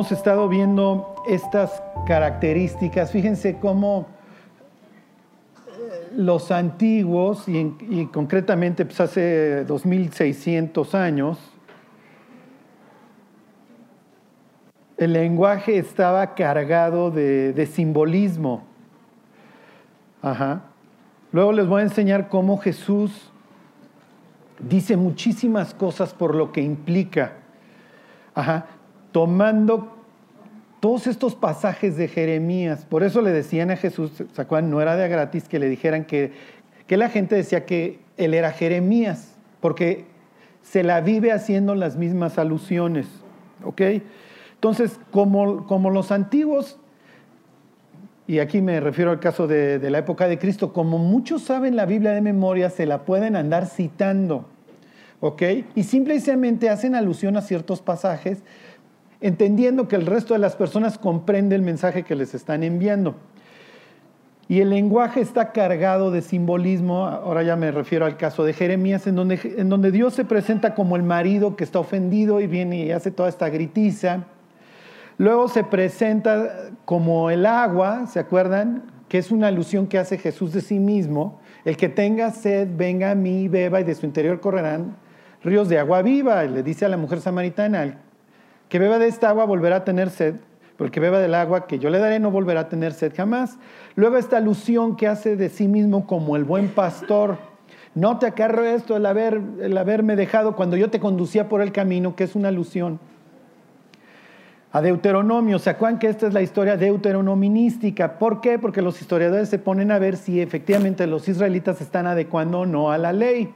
hemos estado viendo estas características. Fíjense cómo eh, los antiguos, y, concretamente pues hace 2600 años, el lenguaje estaba cargado de, simbolismo. Luego les voy a enseñar cómo Jesús dice muchísimas cosas por lo que implica. Tomando todos estos pasajes de Jeremías. Por eso le decían a Jesús, ¿se No era de gratis que le dijeran que, que la gente decía que él era Jeremías, porque se la vive haciendo las mismas alusiones. ¿Ok? Entonces, como, como los antiguos, y aquí me refiero al caso de, de, la época de Cristo, como muchos saben la Biblia de memoria, se la pueden andar citando, ¿ok? Y simplemente hacen alusión a ciertos pasajes, entendiendo que el resto de las personas comprende el mensaje que les están enviando. Y el lenguaje está cargado de simbolismo, ahora ya me refiero al caso de Jeremías, en donde, Dios se presenta como el marido que está ofendido y viene y hace toda esta gritiza Luego se presenta como el agua, ¿se acuerdan? Que es una alusión que hace Jesús de sí mismo. El que tenga sed, venga a mí, beba, y de su interior correrán ríos de agua viva. le dice a la mujer samaritana, que beba de esta agua volverá a tener sed, pero el que beba del agua que yo le daré no volverá a tener sed jamás. Luego esta alusión que hace de sí mismo como el buen pastor. No te acarro esto, el, haber, el haberme dejado cuando yo te conducía por el camino, que es una alusión a Deuteronomio. ¿Se acuerdan que esta es la historia deuteronomística? ¿Por qué? Porque los historiadores se ponen a ver si efectivamente los israelitas están adecuando o no a la ley.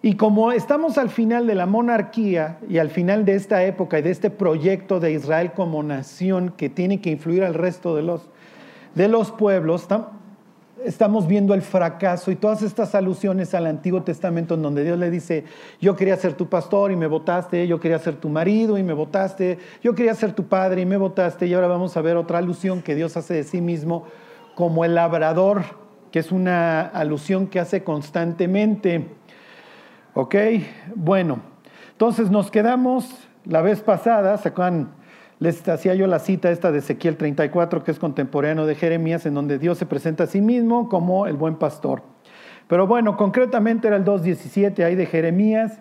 Y como estamos al final de la monarquía y al final de esta época y de este proyecto de Israel como nación que tiene que influir al resto de los, de los pueblos, estamos viendo el fracaso y todas estas alusiones al Antiguo Testamento en donde Dios le dice, yo quería ser tu pastor y me votaste, yo quería ser tu marido y me votaste, yo quería ser tu padre y me votaste, y ahora vamos a ver otra alusión que Dios hace de sí mismo como el labrador, que es una alusión que hace constantemente. ¿Ok? Bueno, entonces nos quedamos la vez pasada, ¿se? Les hacía yo la cita esta de Ezequiel 34, que es contemporáneo de Jeremías, en donde Dios se presenta a sí mismo como el buen pastor. Pero bueno, concretamente era el 2.17 ahí de Jeremías,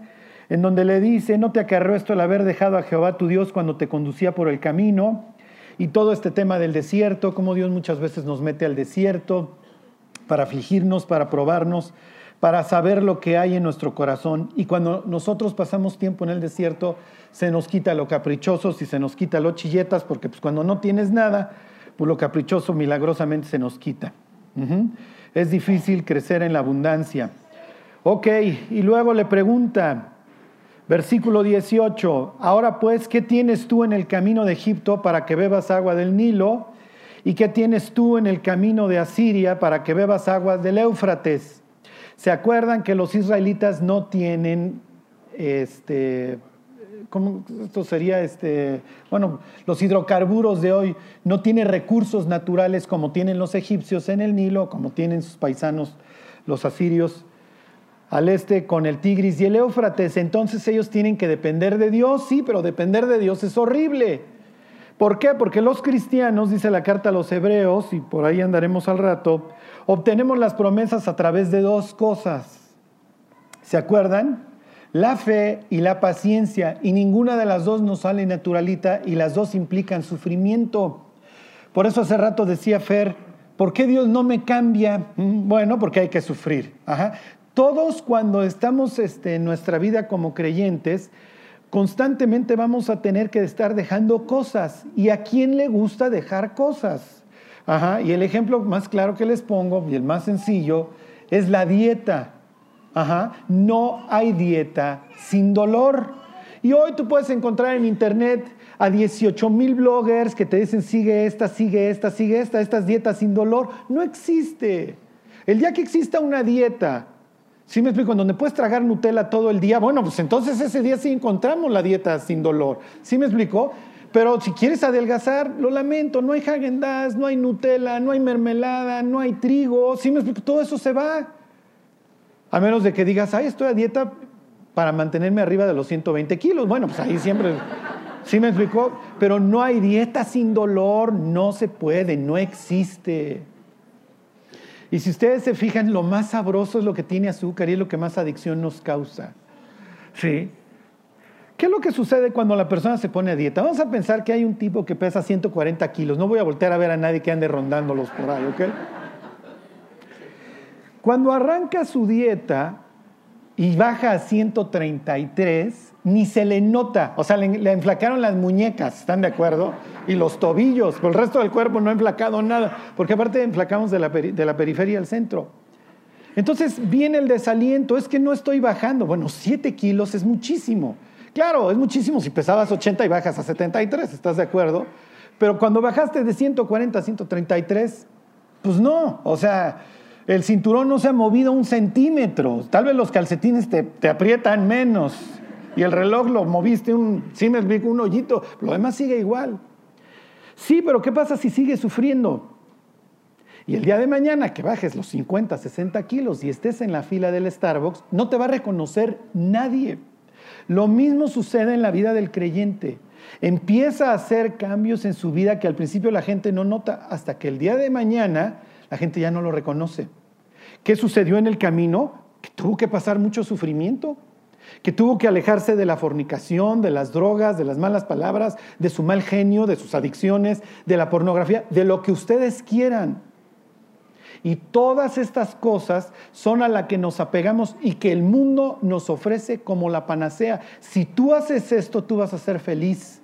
en donde le dice, no te acarreó esto el haber dejado a Jehová tu Dios cuando te conducía por el camino, y todo este tema del desierto, como Dios muchas veces nos mete al desierto para afligirnos, para probarnos, para saber lo que hay en nuestro corazón. Y cuando nosotros pasamos tiempo en el desierto, se nos quita lo caprichoso, y se nos quita lo chilletas, porque pues cuando no tienes nada, pues lo caprichoso milagrosamente se nos quita. Es difícil crecer en la abundancia. Ok, y luego le pregunta, versículo 18, ahora pues, ¿qué tienes tú en el camino de Egipto para que bebas agua del Nilo? ¿Y qué tienes tú en el camino de Asiria para que bebas aguas del Éufrates? ¿Se acuerdan que los israelitas no tienen, este, ¿cómo esto sería? Este, bueno, los hidrocarburos de hoy no tienen recursos naturales como tienen los egipcios en el Nilo, como tienen sus paisanos los asirios al este con el Tigris y el Éufrates. Entonces ellos tienen que depender de Dios, sí, pero depender de Dios es horrible. ¿Por qué? Porque los cristianos, dice la carta a los hebreos, y por ahí andaremos al rato, obtenemos las promesas a través de dos cosas. ¿Se acuerdan? La fe y la paciencia, y ninguna de las dos nos sale naturalita y las dos implican sufrimiento. Por eso hace rato decía Fer, ¿por qué Dios no me cambia? Mm, bueno, porque hay que sufrir. Todos cuando estamos este, en nuestra vida como creyentes, constantemente vamos a tener que estar dejando cosas. ¿Y a quién le gusta dejar cosas? Ajá, y el ejemplo más claro que les pongo, y el más sencillo, es la dieta. Ajá, no hay dieta sin dolor. Y hoy tú puedes encontrar en internet a 18 mil bloggers que te dicen sigue esta, sigue esta, sigue esta, estas dietas sin dolor. No existe. El día que exista una dieta ¿Sí me explico? En donde puedes tragar Nutella todo el día, bueno, pues entonces ese día sí encontramos la dieta sin dolor. ¿Sí me explico? Pero si quieres adelgazar, lo lamento, no hay Häagen no hay Nutella, no hay mermelada, no hay trigo, ¿sí me explico? Todo eso se va. A menos de que digas, ay, estoy a dieta para mantenerme arriba de los 120 kilos. Bueno, pues ahí siempre, ¿Sí me explicó? Pero no hay dieta sin dolor, no se puede, no existe. Y si ustedes se fijan, lo más sabroso es lo que tiene azúcar y es lo que más adicción nos causa. ¿Sí? ¿Qué es lo que sucede cuando la persona se pone a dieta? Vamos a pensar que hay un tipo que pesa 140 kilos. No voy a voltear a ver a nadie que ande rondándolos por ahí, ¿ok? Cuando arranca su dieta y baja a 133, ni se le nota. O sea, le, enflacaron las muñecas, ¿están de acuerdo? Y los tobillos, pero el resto del cuerpo no ha enflacado nada, porque aparte enflacamos de la, de la periferia al centro. Entonces viene el desaliento, es que no estoy bajando. Bueno, 7 kilos es muchísimo. Claro, es muchísimo si pesabas 80 y bajas a 73, ¿estás de acuerdo? Pero cuando bajaste de 140 a 133, pues no, o sea, el cinturón no se ha movido un centímetro. Tal vez los calcetines te, te aprietan menos y el reloj lo moviste un, sí me explico, un hoyito, lo demás sigue igual. Sí, pero ¿qué pasa si sigues sufriendo? Y el día de mañana que bajes los 50, 60 kilos y estés en la fila del Starbucks, no te va a reconocer nadie. Lo mismo sucede en la vida del creyente. Empieza a hacer cambios en su vida que al principio la gente no nota hasta que el día de mañana la gente ya no lo reconoce. ¿Qué sucedió en el camino? Que tuvo que pasar mucho sufrimiento que tuvo que alejarse de la fornicación, de las drogas, de las malas palabras, de su mal genio, de sus adicciones, de la pornografía, de lo que ustedes quieran. Y todas estas cosas son a las que nos apegamos y que el mundo nos ofrece como la panacea. Si tú haces esto, tú vas a ser feliz.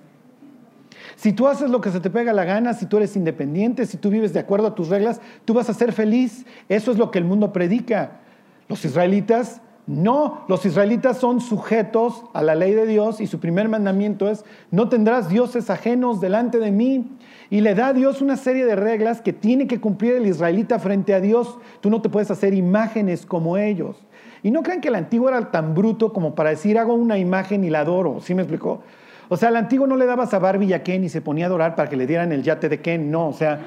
Si tú haces lo que se te pega la gana, si tú eres independiente, si tú vives de acuerdo a tus reglas, tú vas a ser feliz. Eso es lo que el mundo predica. Los israelitas no, los israelitas son sujetos a la ley de Dios y su primer mandamiento es, no tendrás dioses ajenos delante de mí. Y le da a Dios una serie de reglas que tiene que cumplir el israelita frente a Dios. Tú no te puedes hacer imágenes como ellos. Y no crean que el antiguo era tan bruto como para decir, hago una imagen y la adoro. ¿Sí me explicó? O sea, el antiguo no le dabas a Barbie y a Ken y se ponía a adorar para que le dieran el yate de Ken. No, o sea,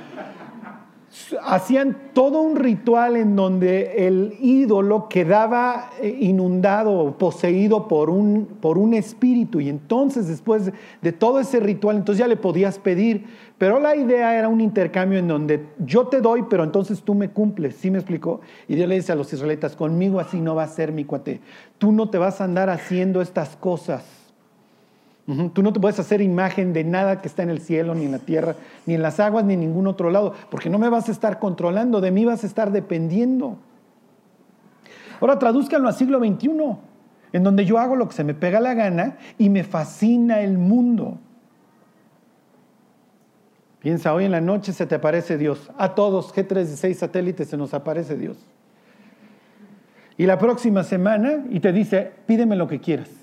hacían todo un ritual en donde el ídolo quedaba eh, inundado, poseído por un, por un espíritu. Y entonces después de todo ese ritual, entonces ya le podías pedir. Pero la idea era un intercambio en donde yo te doy, pero entonces tú me cumples. ¿Sí me explicó? Y Dios le dice a los israelitas, conmigo así no va a ser mi cuate. Tú no te vas a andar haciendo estas cosas. Tú no te puedes hacer imagen de nada que está en el cielo, ni en la tierra, ni en las aguas, ni en ningún otro lado, porque no me vas a estar controlando, de mí vas a estar dependiendo. Ahora tradúzcanlo al siglo XXI, en donde yo hago lo que se me pega la gana y me fascina el mundo. Piensa, hoy en la noche se te aparece Dios. A todos, G36 satélites, se nos aparece Dios. Y la próxima semana, y te dice, pídeme lo que quieras.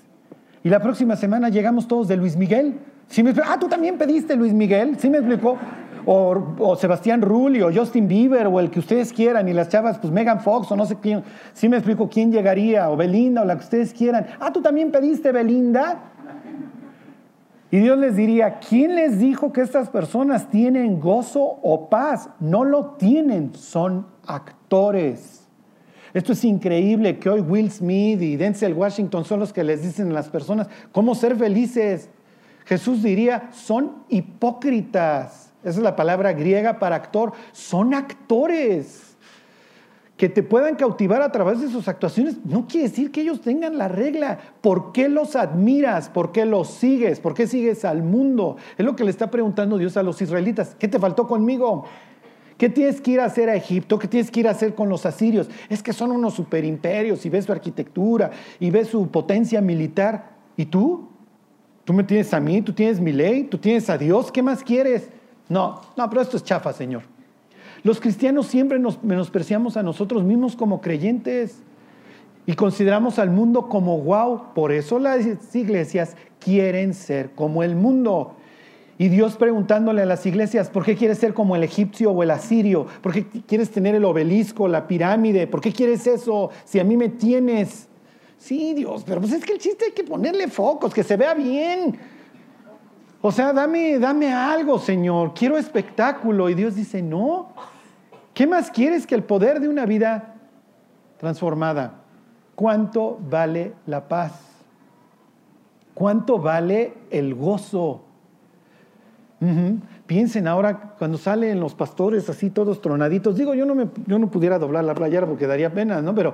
Y la próxima semana llegamos todos de Luis Miguel. ¿Sí me ah, tú también pediste Luis Miguel. ¿Sí me explicó? O, Sebastián Rulli o Justin Bieber o el que ustedes quieran y las chavas, pues Megan Fox o no sé quién, sí me explico quién llegaría o Belinda o la que ustedes quieran. Ah, tú también pediste Belinda. Y Dios les diría, ¿quién les dijo que estas personas tienen gozo o paz? No lo tienen, son actores. Esto es increíble que hoy Will Smith y Denzel Washington son los que les dicen a las personas cómo ser felices. Jesús diría, son hipócritas. Esa es la palabra griega para actor. Son actores. Que te puedan cautivar a través de sus actuaciones no quiere decir que ellos tengan la regla. ¿Por qué los admiras? ¿Por qué los sigues? ¿Por qué sigues al mundo? Es lo que le está preguntando Dios a los israelitas. ¿Qué te faltó conmigo? ¿Qué tienes que ir a hacer a Egipto? ¿Qué tienes que ir a hacer con los asirios? Es que son unos superimperios y ves su arquitectura y ves su potencia militar. ¿Y tú? Tú me tienes a mí, tú tienes mi ley, tú tienes a Dios, ¿qué más quieres? No, no, pero esto es chafa, Señor. Los cristianos siempre nos menospreciamos a nosotros mismos como creyentes y consideramos al mundo como wow. Por eso las iglesias quieren ser como el mundo. Y Dios preguntándole a las iglesias, ¿por qué quieres ser como el egipcio o el asirio? ¿Por qué quieres tener el obelisco, la pirámide? ¿Por qué quieres eso si a mí me tienes? Sí, Dios, pero pues es que el chiste hay que ponerle focos, que se vea bien. O sea, dame, dame algo, Señor, quiero espectáculo. Y Dios dice, no, ¿qué más quieres que el poder de una vida transformada? ¿Cuánto vale la paz? ¿Cuánto vale el gozo? Piensen ahora cuando salen los pastores así todos tronaditos. Digo, yo no, me, yo no pudiera doblar la playera porque daría pena, ¿no? Pero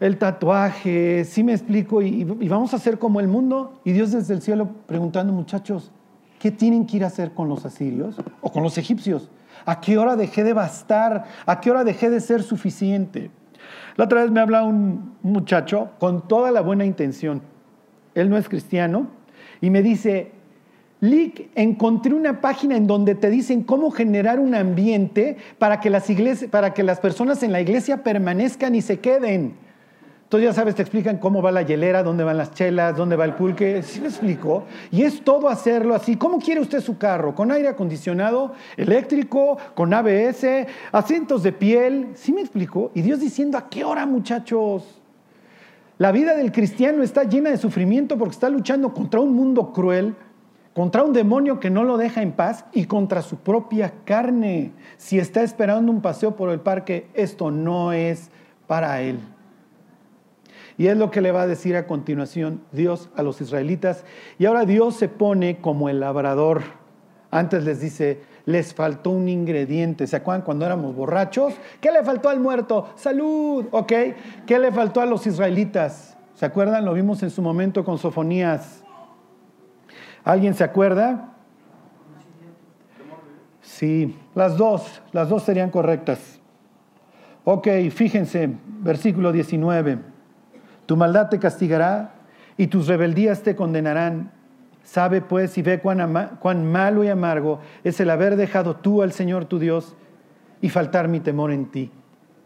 el tatuaje, sí me explico, y, y vamos a hacer como el mundo. Y Dios desde el cielo preguntando, muchachos, ¿qué tienen que ir a hacer con los asirios o con los egipcios? ¿A qué hora dejé de bastar? ¿A qué hora dejé de ser suficiente? La otra vez me habla un muchacho con toda la buena intención. Él no es cristiano y me dice, Lick, encontré una página en donde te dicen cómo generar un ambiente para que las, para que las personas en la iglesia permanezcan y se queden. Entonces ya sabes, te explican cómo va la hielera, dónde van las chelas, dónde va el pulque. ¿Sí me explico? Y es todo hacerlo así. ¿Cómo quiere usted su carro? ¿Con aire acondicionado, eléctrico, con ABS, asientos de piel? ¿Sí me explico? Y Dios diciendo, ¿a qué hora muchachos? La vida del cristiano está llena de sufrimiento porque está luchando contra un mundo cruel, contra un demonio que no lo deja en paz y contra su propia carne. Si está esperando un paseo por el parque, esto no es para él. Y es lo que le va a decir a continuación Dios a los israelitas. Y ahora Dios se pone como el labrador. Antes les dice, les faltó un ingrediente. ¿Se acuerdan cuando éramos borrachos? ¿Qué le faltó al muerto? Salud, ¿ok? ¿Qué le faltó a los israelitas? ¿Se acuerdan? Lo vimos en su momento con Sofonías. ¿Alguien se acuerda? Sí, las dos, las dos serían correctas. Ok, fíjense, versículo 19. Tu maldad te castigará y tus rebeldías te condenarán. Sabe pues y ve cuán, cuán malo y amargo es el haber dejado tú al Señor tu Dios y faltar mi temor en ti.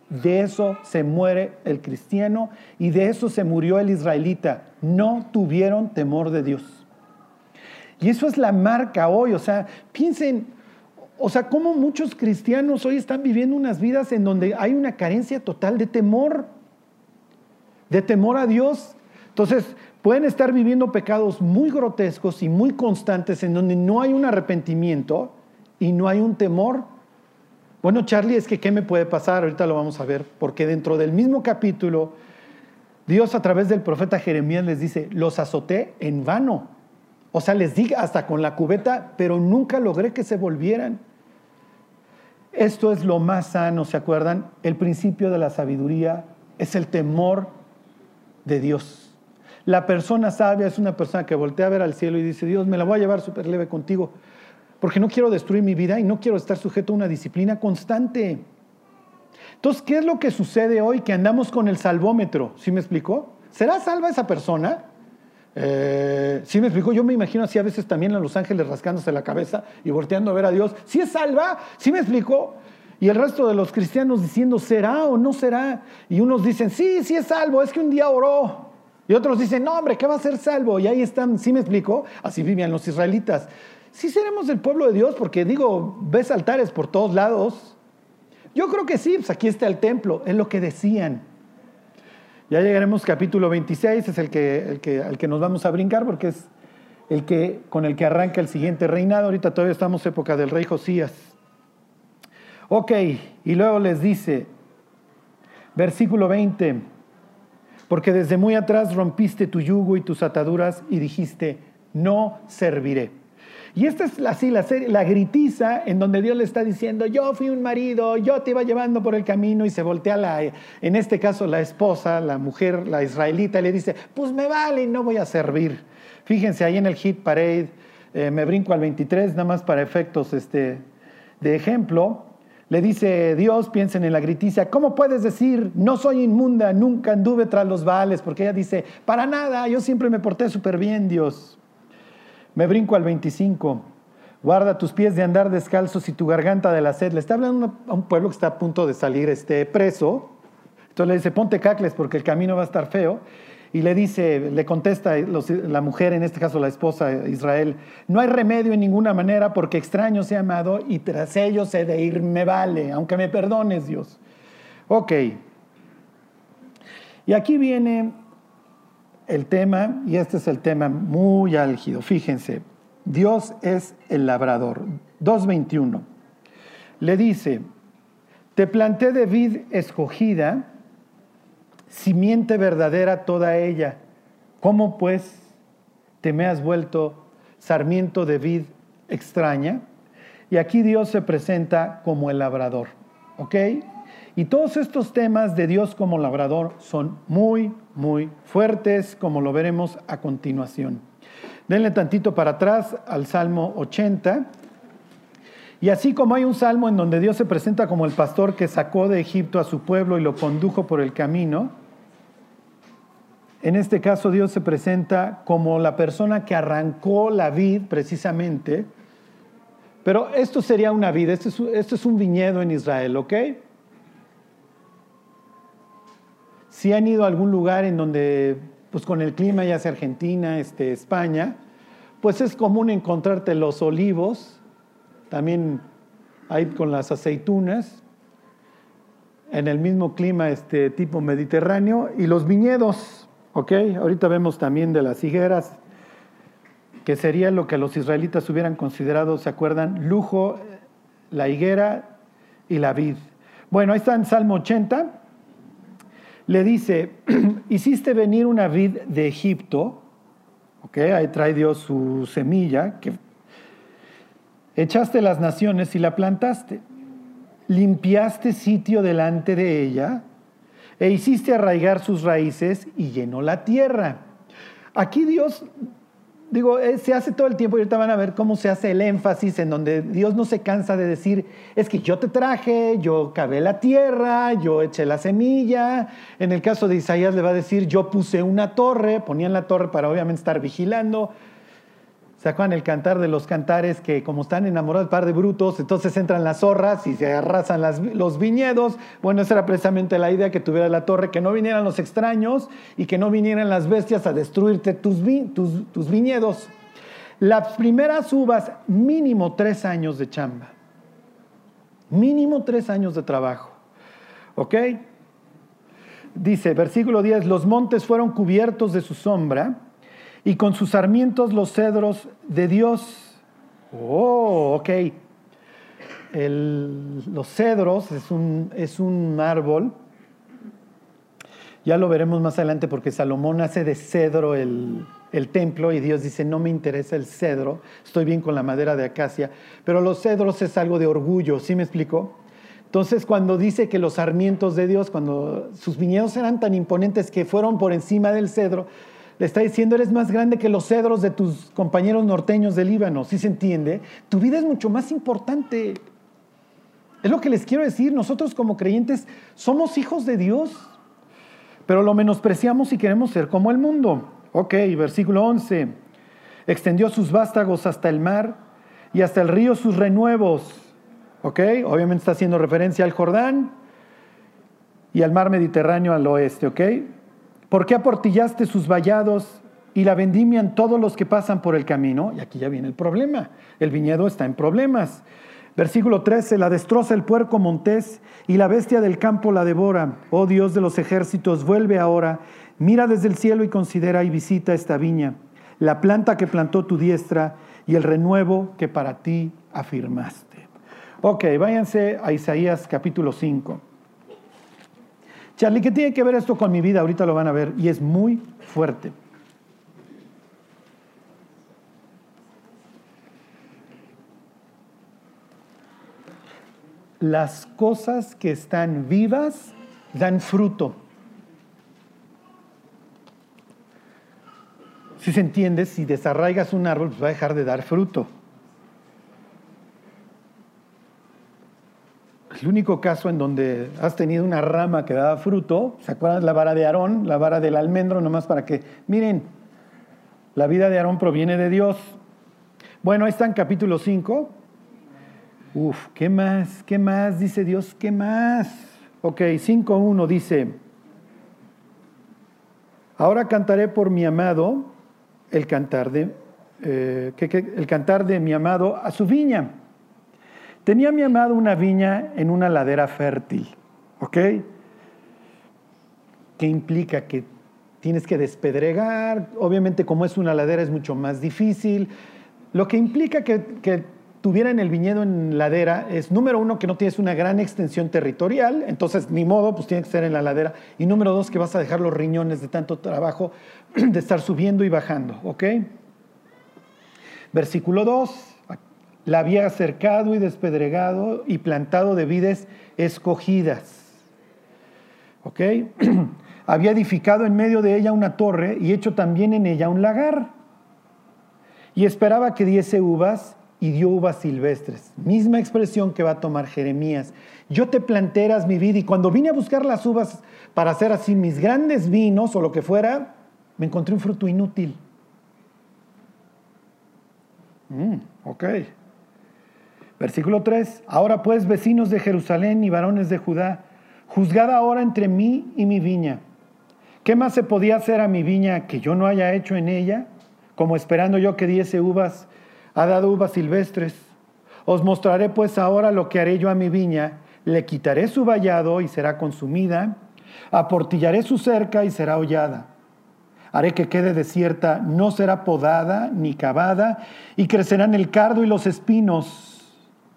De eso se muere el cristiano y de eso se murió el israelita. No tuvieron temor de Dios. Y eso es la marca hoy. O sea, piensen, o sea, cómo muchos cristianos hoy están viviendo unas vidas en donde hay una carencia total de temor, de temor a Dios. Entonces, pueden estar viviendo pecados muy grotescos y muy constantes en donde no hay un arrepentimiento y no hay un temor. Bueno, Charlie, es que ¿qué me puede pasar? Ahorita lo vamos a ver, porque dentro del mismo capítulo, Dios a través del profeta Jeremías les dice, los azoté en vano. O sea, les di hasta con la cubeta, pero nunca logré que se volvieran. Esto es lo más sano, ¿se acuerdan? El principio de la sabiduría es el temor de Dios. La persona sabia es una persona que voltea a ver al cielo y dice, Dios, me la voy a llevar súper leve contigo, porque no quiero destruir mi vida y no quiero estar sujeto a una disciplina constante. Entonces, ¿qué es lo que sucede hoy que andamos con el salvómetro? ¿Sí me explicó? ¿Será salva esa persona? Eh, ¿Sí me explicó? Yo me imagino así a veces también a los ángeles rascándose la cabeza y volteando a ver a Dios. ¿Sí es salva? ¿Sí me explicó? Y el resto de los cristianos diciendo, ¿será o no será? Y unos dicen, sí, sí es salvo, es que un día oró. Y otros dicen, no, hombre, ¿qué va a ser salvo? Y ahí están, ¿sí me explico? Así vivían los israelitas. Sí seremos del pueblo de Dios, porque digo, ves altares por todos lados. Yo creo que sí, pues aquí está el templo, es lo que decían. Ya llegaremos capítulo 26, es el que, al que nos vamos a brincar, porque es el que, con el que arranca el siguiente reinado. Ahorita todavía estamos época del rey Josías. Ok, y luego les dice, versículo 20, porque desde muy atrás rompiste tu yugo y tus ataduras y dijiste, no serviré. Y esta es así la, serie, la gritiza en donde Dios le está diciendo, yo fui un marido, yo te iba llevando por el camino y se voltea la, en este caso la esposa, la mujer, la israelita, y le dice, pues me vale, no voy a servir. Fíjense ahí en el hit parade, eh, me brinco al 23, nada más para efectos este, de ejemplo. Le dice Dios, piensen en la griticia, ¿cómo puedes decir, no soy inmunda, nunca anduve tras los vales? Porque ella dice, para nada, yo siempre me porté súper bien, Dios. Me brinco al 25. Guarda tus pies de andar descalzos y tu garganta de la sed. Le está hablando a un pueblo que está a punto de salir este, preso. Entonces le dice, ponte cacles porque el camino va a estar feo. Y le dice, le contesta la mujer, en este caso la esposa Israel, no hay remedio en ninguna manera porque extraño se ha amado y tras ellos he de ir me vale, aunque me perdones Dios. Ok. Y aquí viene el tema, y este es el tema muy álgido, fíjense, Dios es el labrador. 2.21. Le dice, te planté de vid escogida, simiente verdadera toda ella. ¿Cómo pues te me has vuelto sarmiento de vid extraña. Y aquí Dios se presenta como el labrador. ¿Ok? Y todos estos temas de Dios como labrador son muy, muy fuertes, como lo veremos a continuación. Denle tantito para atrás al Salmo 80. Y así como hay un salmo en donde Dios se presenta como el pastor que sacó de Egipto a su pueblo y lo condujo por el camino, en este caso Dios se presenta como la persona que arrancó la vid precisamente, pero esto sería una vid, esto es, esto es un viñedo en Israel, ¿ok? Si han ido a algún lugar en donde, pues con el clima, ya sea Argentina, este, España, pues es común encontrarte los olivos, también hay con las aceitunas, en el mismo clima este tipo mediterráneo, y los viñedos, ¿ok? Ahorita vemos también de las higueras, que sería lo que los israelitas hubieran considerado, ¿se acuerdan? Lujo, la higuera y la vid. Bueno, ahí está en Salmo 80, le dice, hiciste venir una vid de Egipto, ¿ok? Ahí trae Dios su semilla, que Echaste las naciones y la plantaste. Limpiaste sitio delante de ella e hiciste arraigar sus raíces y llenó la tierra. Aquí Dios, digo, eh, se hace todo el tiempo y ahorita van a ver cómo se hace el énfasis en donde Dios no se cansa de decir, es que yo te traje, yo cavé la tierra, yo eché la semilla. En el caso de Isaías le va a decir, yo puse una torre, ponían la torre para obviamente estar vigilando. ¿Se el cantar de los cantares que como están enamorados par de brutos, entonces entran las zorras y se arrasan los viñedos? Bueno, esa era precisamente la idea que tuviera la torre, que no vinieran los extraños y que no vinieran las bestias a destruirte tus, tus viñedos. Las primeras uvas, mínimo tres años de chamba. Mínimo tres años de trabajo. ¿Ok? Dice, versículo 10, los montes fueron cubiertos de su sombra y con sus sarmientos los cedros de Dios. Oh, ok. los cedros es un, es un árbol. Ya lo veremos más adelante porque Salomón hace de cedro el, el templo y Dios dice, no me interesa el cedro, estoy bien con la madera de acacia, pero los cedros es algo de orgullo, ¿sí me explico? Entonces, cuando dice que los sarmientos de Dios, cuando sus viñedos eran tan imponentes que fueron por encima del cedro, le está diciendo, eres más grande que los cedros de tus compañeros norteños del Líbano, ¿sí se entiende? Tu vida es mucho más importante. Es lo que les quiero decir, nosotros como creyentes somos hijos de Dios, pero lo menospreciamos y queremos ser como el mundo. Ok, versículo 11, extendió sus vástagos hasta el mar y hasta el río sus renuevos. Ok, obviamente está haciendo referencia al Jordán y al mar Mediterráneo al oeste, ok. ¿Por qué aportillaste sus vallados y la vendimian todos los que pasan por el camino? Y aquí ya viene el problema. El viñedo está en problemas. Versículo 13, la destroza el puerco montés y la bestia del campo la devora. Oh Dios de los ejércitos, vuelve ahora, mira desde el cielo y considera y visita esta viña, la planta que plantó tu diestra y el renuevo que para ti afirmaste. Ok, váyanse a Isaías capítulo 5. Charlie, ¿qué tiene que ver esto con mi vida? Ahorita lo van a ver y es muy fuerte. Las cosas que están vivas dan fruto. Si se entiende, si desarraigas un árbol, pues va a dejar de dar fruto. El único caso en donde has tenido una rama que daba fruto, ¿se acuerdan la vara de Aarón, la vara del almendro, nomás para que, miren, la vida de Aarón proviene de Dios. Bueno, ahí está en capítulo 5. Uf, ¿qué más? ¿Qué más? Dice Dios, ¿qué más? Ok, 5.1 dice, ahora cantaré por mi amado el cantar de, eh, el cantar de mi amado a su viña. Tenía mi amado una viña en una ladera fértil, ¿ok? ¿Qué implica? Que tienes que despedregar, obviamente como es una ladera es mucho más difícil. Lo que implica que, tuvieran el viñedo en ladera es, número uno, que no tienes una gran extensión territorial, entonces ni modo, pues tiene que ser en la ladera. Y número dos, que vas a dejar los riñones de tanto trabajo de estar subiendo y bajando, ¿ok? Versículo 2. La había cercado y despedregado y plantado de vides escogidas. ¿Ok? había edificado en medio de ella una torre y hecho también en ella un lagar. Y esperaba que diese uvas y dio uvas silvestres. Misma expresión que va a tomar Jeremías. Yo te planteras mi vida y cuando vine a buscar las uvas para hacer así mis grandes vinos o lo que fuera, me encontré un fruto inútil. Mm. Versículo 3. Ahora pues, vecinos de Jerusalén y varones de Judá, juzgad ahora entre mí y mi viña. ¿Qué más se podía hacer a mi viña que yo no haya hecho en ella? Como esperando yo que diese uvas, ha dado uvas silvestres. Os mostraré pues ahora lo que haré yo a mi viña. Le quitaré su vallado y será consumida. Aportillaré su cerca y será hollada. Haré que quede desierta, no será podada ni cavada, y crecerán el cardo y los espinos.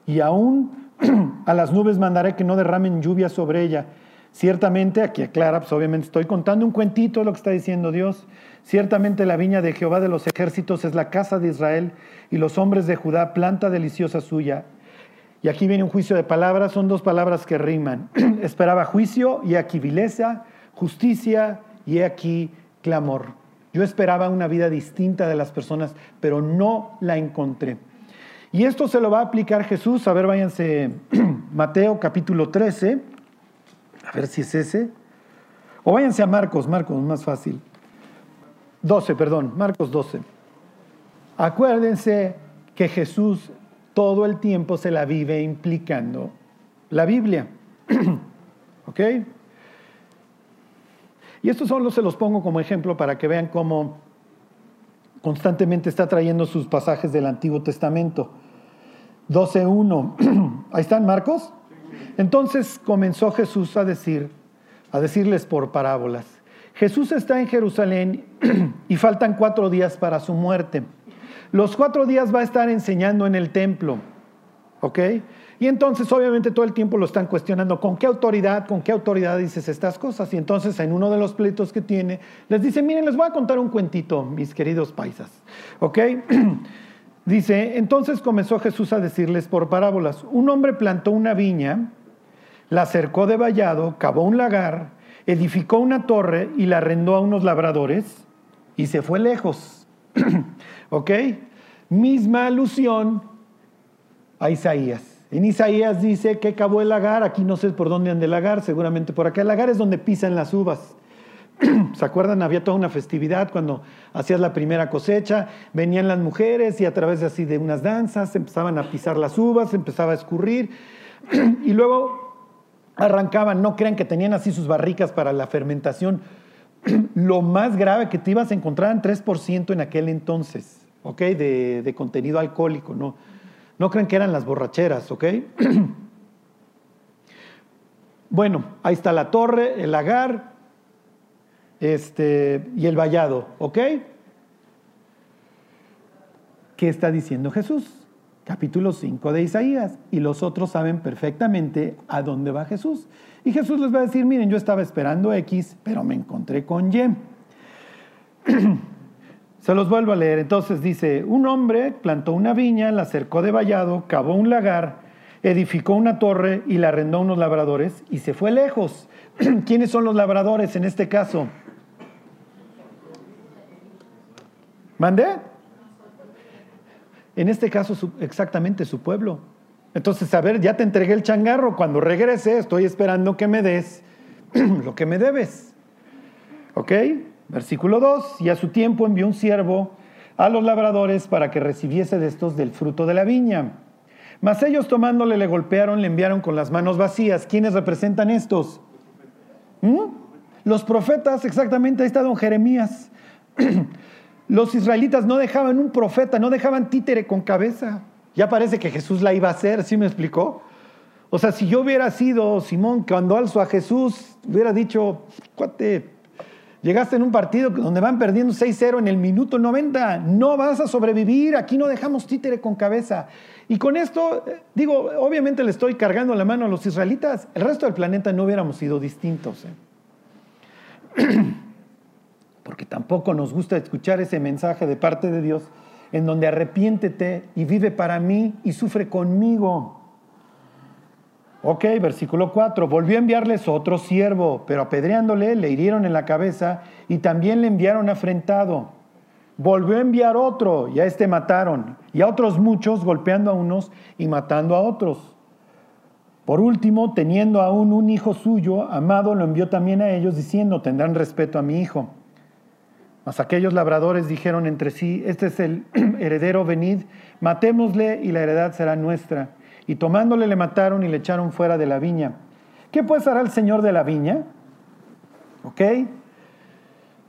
Y aún a las nubes mandaré que no derramen lluvia sobre ella Ciertamente, aquí aclara, pues obviamente estoy contando un cuentito lo que está diciendo Dios. Ciertamente la viña de Jehová de los ejércitos es la casa de Israel y los hombres de Judá planta deliciosa suya. Y aquí viene un juicio de palabras, son dos palabras que riman. Esperaba juicio y aquí vileza, justicia y aquí clamor. Yo esperaba una vida distinta de las personas, pero no la encontré. Y esto se lo va a aplicar Jesús. A ver, váyanse Mateo capítulo 13. A ver si es ese. O váyanse a Marcos, Marcos, más fácil. 12, perdón, Marcos 12. Acuérdense que Jesús todo el tiempo se la vive implicando la Biblia. ¿Ok? Y esto solo se los pongo como ejemplo para que vean cómo constantemente está trayendo sus pasajes del Antiguo Testamento. 12.1. Ahí están, Marcos. Entonces comenzó Jesús a decir, a decirles por parábolas. Jesús está en Jerusalén y faltan cuatro días para su muerte. Los cuatro días va a estar enseñando en el templo, ¿ok? Y entonces obviamente todo el tiempo lo están cuestionando, ¿con qué autoridad, con qué autoridad dices estas cosas? Y entonces en uno de los pleitos que tiene, les dice, miren, les voy a contar un cuentito, mis queridos paisas, ¿ok? Dice, entonces comenzó Jesús a decirles por parábolas, un hombre plantó una viña, la cercó de vallado, cavó un lagar, edificó una torre y la arrendó a unos labradores y se fue lejos. ¿Ok? Misma alusión a Isaías. En Isaías dice que cavó el lagar, aquí no sé por dónde anda el lagar, seguramente por acá. El lagar es donde pisan las uvas. ¿Se acuerdan? Había toda una festividad cuando hacías la primera cosecha, venían las mujeres y a través de así de unas danzas empezaban a pisar las uvas, empezaba a escurrir y luego arrancaban, no crean que tenían así sus barricas para la fermentación. Lo más grave que te ibas a encontrar en 3% en aquel entonces, ¿ok? De, de contenido alcohólico, ¿no? No crean que eran las borracheras, ¿ok? Bueno, ahí está la torre, el lagar, este, y el vallado, ¿ok? ¿Qué está diciendo Jesús? Capítulo 5 de Isaías. Y los otros saben perfectamente a dónde va Jesús. Y Jesús les va a decir, miren, yo estaba esperando X, pero me encontré con Y. Se los vuelvo a leer. Entonces dice, un hombre plantó una viña, la cercó de vallado, cavó un lagar, edificó una torre y la arrendó a unos labradores y se fue lejos. ¿Quiénes son los labradores en este caso? ¿Mandé? En este caso, exactamente su pueblo. Entonces, a ver, ya te entregué el changarro. Cuando regrese, estoy esperando que me des lo que me debes. ¿Ok? Versículo 2. Y a su tiempo envió un siervo a los labradores para que recibiese de estos del fruto de la viña. Mas ellos tomándole le golpearon, le enviaron con las manos vacías. ¿Quiénes representan estos? ¿Mm? Los profetas, exactamente, ahí está don Jeremías. Los israelitas no dejaban un profeta, no dejaban títere con cabeza. Ya parece que Jesús la iba a hacer, ¿sí me explicó? O sea, si yo hubiera sido Simón cuando alzo a Jesús, hubiera dicho, cuate, llegaste en un partido donde van perdiendo 6-0 en el minuto 90, no vas a sobrevivir, aquí no dejamos títere con cabeza. Y con esto, eh, digo, obviamente le estoy cargando la mano a los israelitas, el resto del planeta no hubiéramos sido distintos. ¿eh? porque tampoco nos gusta escuchar ese mensaje de parte de Dios, en donde arrepiéntete y vive para mí y sufre conmigo. Ok, versículo 4. Volvió a enviarles otro siervo, pero apedreándole le hirieron en la cabeza y también le enviaron afrentado. Volvió a enviar otro y a este mataron, y a otros muchos golpeando a unos y matando a otros. Por último, teniendo aún un hijo suyo, amado, lo envió también a ellos diciendo, tendrán respeto a mi hijo. Mas aquellos labradores dijeron entre sí, este es el heredero, venid, matémosle y la heredad será nuestra. Y tomándole le mataron y le echaron fuera de la viña. ¿Qué pues hará el señor de la viña? ¿Ok?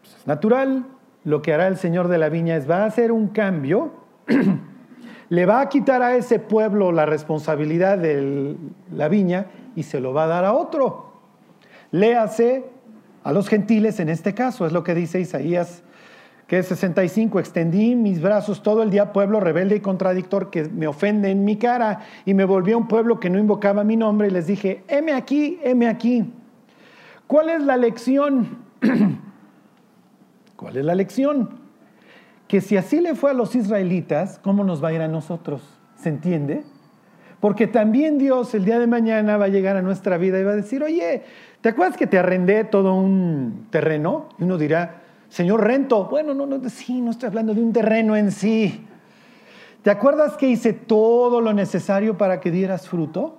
Pues es natural. Lo que hará el señor de la viña es, va a hacer un cambio, le va a quitar a ese pueblo la responsabilidad de la viña y se lo va a dar a otro. Léase a los gentiles en este caso, es lo que dice Isaías que es 65, extendí mis brazos todo el día, pueblo rebelde y contradictor que me ofende en mi cara, y me volví a un pueblo que no invocaba mi nombre, y les dije, heme aquí, heme aquí. ¿Cuál es la lección? ¿Cuál es la lección? Que si así le fue a los israelitas, ¿cómo nos va a ir a nosotros? ¿Se entiende? Porque también Dios el día de mañana va a llegar a nuestra vida y va a decir, oye, ¿te acuerdas que te arrendé todo un terreno? Y uno dirá, Señor Rento, bueno, no, no, sí, no estoy hablando de un terreno en sí. ¿Te acuerdas que hice todo lo necesario para que dieras fruto?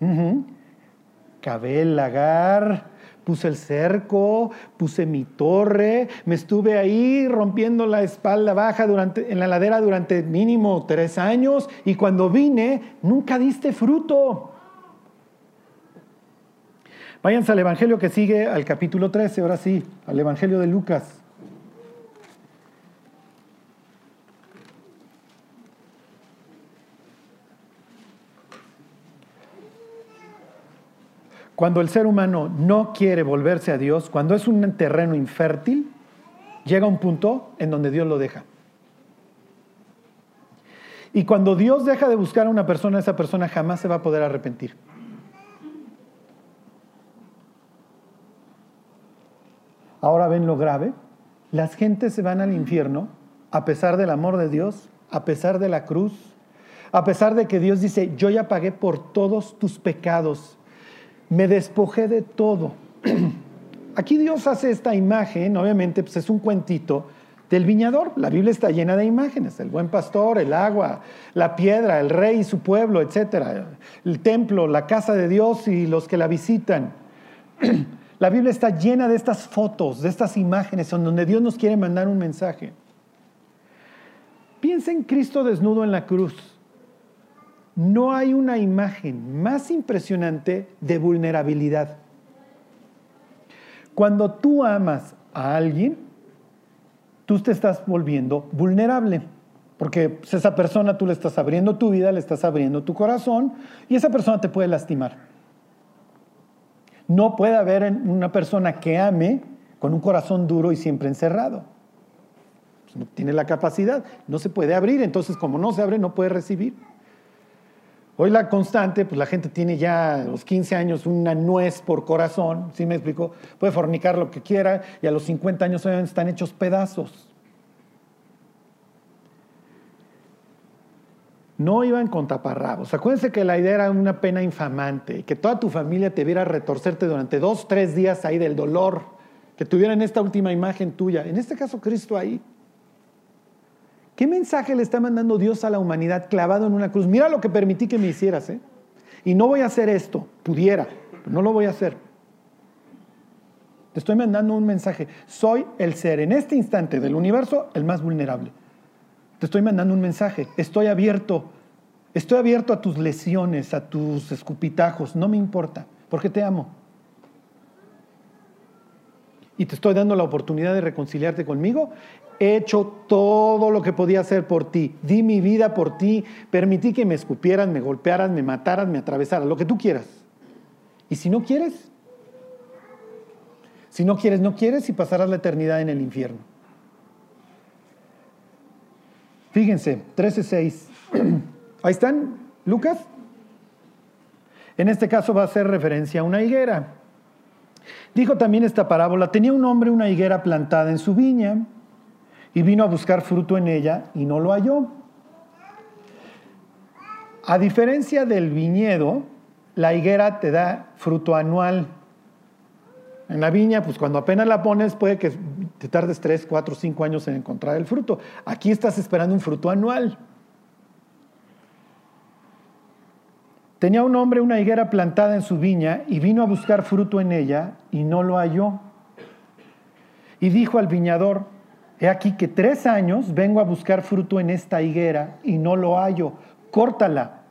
El lagar, puse el cerco, puse mi torre, me estuve ahí rompiendo la espalda baja durante, en la ladera durante mínimo tres años y cuando vine nunca diste fruto. Váyanse al Evangelio que sigue, al capítulo 13, ahora sí, al Evangelio de Lucas. Cuando el ser humano no quiere volverse a Dios, cuando es un terreno infértil, llega un punto en donde Dios lo deja. Y cuando Dios deja de buscar a una persona, esa persona jamás se va a poder arrepentir. Ahora ven lo grave. Las gentes se van al infierno a pesar del amor de Dios, a pesar de la cruz, a pesar de que Dios dice, yo ya pagué por todos tus pecados, me despojé de todo. Aquí Dios hace esta imagen, obviamente pues es un cuentito del viñador. La Biblia está llena de imágenes, el buen pastor, el agua, la piedra, el rey y su pueblo, etcétera, el templo, la casa de Dios y los que la visitan. La Biblia está llena de estas fotos, de estas imágenes, en donde Dios nos quiere mandar un mensaje. Piensa en Cristo desnudo en la cruz. No hay una imagen más impresionante de vulnerabilidad. Cuando tú amas a alguien, tú te estás volviendo vulnerable. Porque pues, esa persona tú le estás abriendo tu vida, le estás abriendo tu corazón y esa persona te puede lastimar. No puede haber una persona que ame con un corazón duro y siempre encerrado. Pues, no tiene la capacidad, no se puede abrir, entonces como no se abre no puede recibir. Hoy la constante, pues la gente tiene ya a los 15 años una nuez por corazón, ¿sí me explico? Puede fornicar lo que quiera y a los 50 años están hechos pedazos. no iban con taparrabos. Acuérdense que la idea era una pena infamante, que toda tu familia te viera retorcerte durante dos, tres días ahí del dolor, que tuvieran esta última imagen tuya. En este caso, Cristo ahí. ¿Qué mensaje le está mandando Dios a la humanidad clavado en una cruz? Mira lo que permití que me hicieras, ¿eh? Y no voy a hacer esto, pudiera, pero no lo voy a hacer. Te estoy mandando un mensaje. Soy el ser en este instante del universo el más vulnerable. Te estoy mandando un mensaje. Estoy abierto. Estoy abierto a tus lesiones, a tus escupitajos. No me importa, porque te amo. Y te estoy dando la oportunidad de reconciliarte conmigo. He hecho todo lo que podía hacer por ti. Di mi vida por ti. Permití que me escupieran, me golpearan, me mataran, me atravesaran, lo que tú quieras. Y si no quieres, si no quieres, no quieres y pasarás la eternidad en el infierno. Fíjense, 13.6. Ahí están, Lucas. En este caso va a hacer referencia a una higuera. Dijo también esta parábola, tenía un hombre una higuera plantada en su viña y vino a buscar fruto en ella y no lo halló. A diferencia del viñedo, la higuera te da fruto anual. En la viña, pues cuando apenas la pones, puede que te tardes 3, 4, 5 años en encontrar el fruto. Aquí estás esperando un fruto anual. Tenía un hombre una higuera plantada en su viña y vino a buscar fruto en ella y no lo halló. Y dijo al viñador, he aquí que tres años vengo a buscar fruto en esta higuera y no lo hallo, córtala.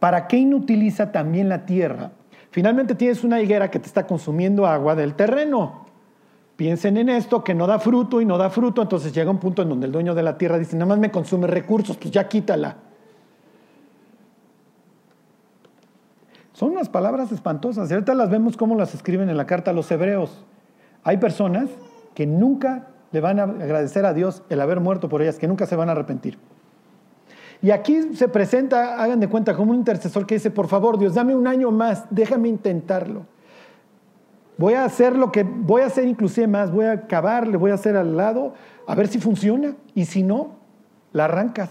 ¿Para qué inutiliza también la tierra? Finalmente tienes una higuera que te está consumiendo agua del terreno. Piensen en esto, que no da fruto y no da fruto, entonces llega un punto en donde el dueño de la tierra dice, nada más me consume recursos, pues ya quítala. Son unas palabras espantosas. Ahorita las vemos como las escriben en la carta a los hebreos. Hay personas que nunca le van a agradecer a Dios el haber muerto por ellas, que nunca se van a arrepentir. Y aquí se presenta, hagan de cuenta, como un intercesor que dice, por favor, Dios, dame un año más, déjame intentarlo. Voy a hacer lo que, voy a hacer inclusive más, voy a acabar, le voy a hacer al lado, a ver si funciona. Y si no, la arrancas.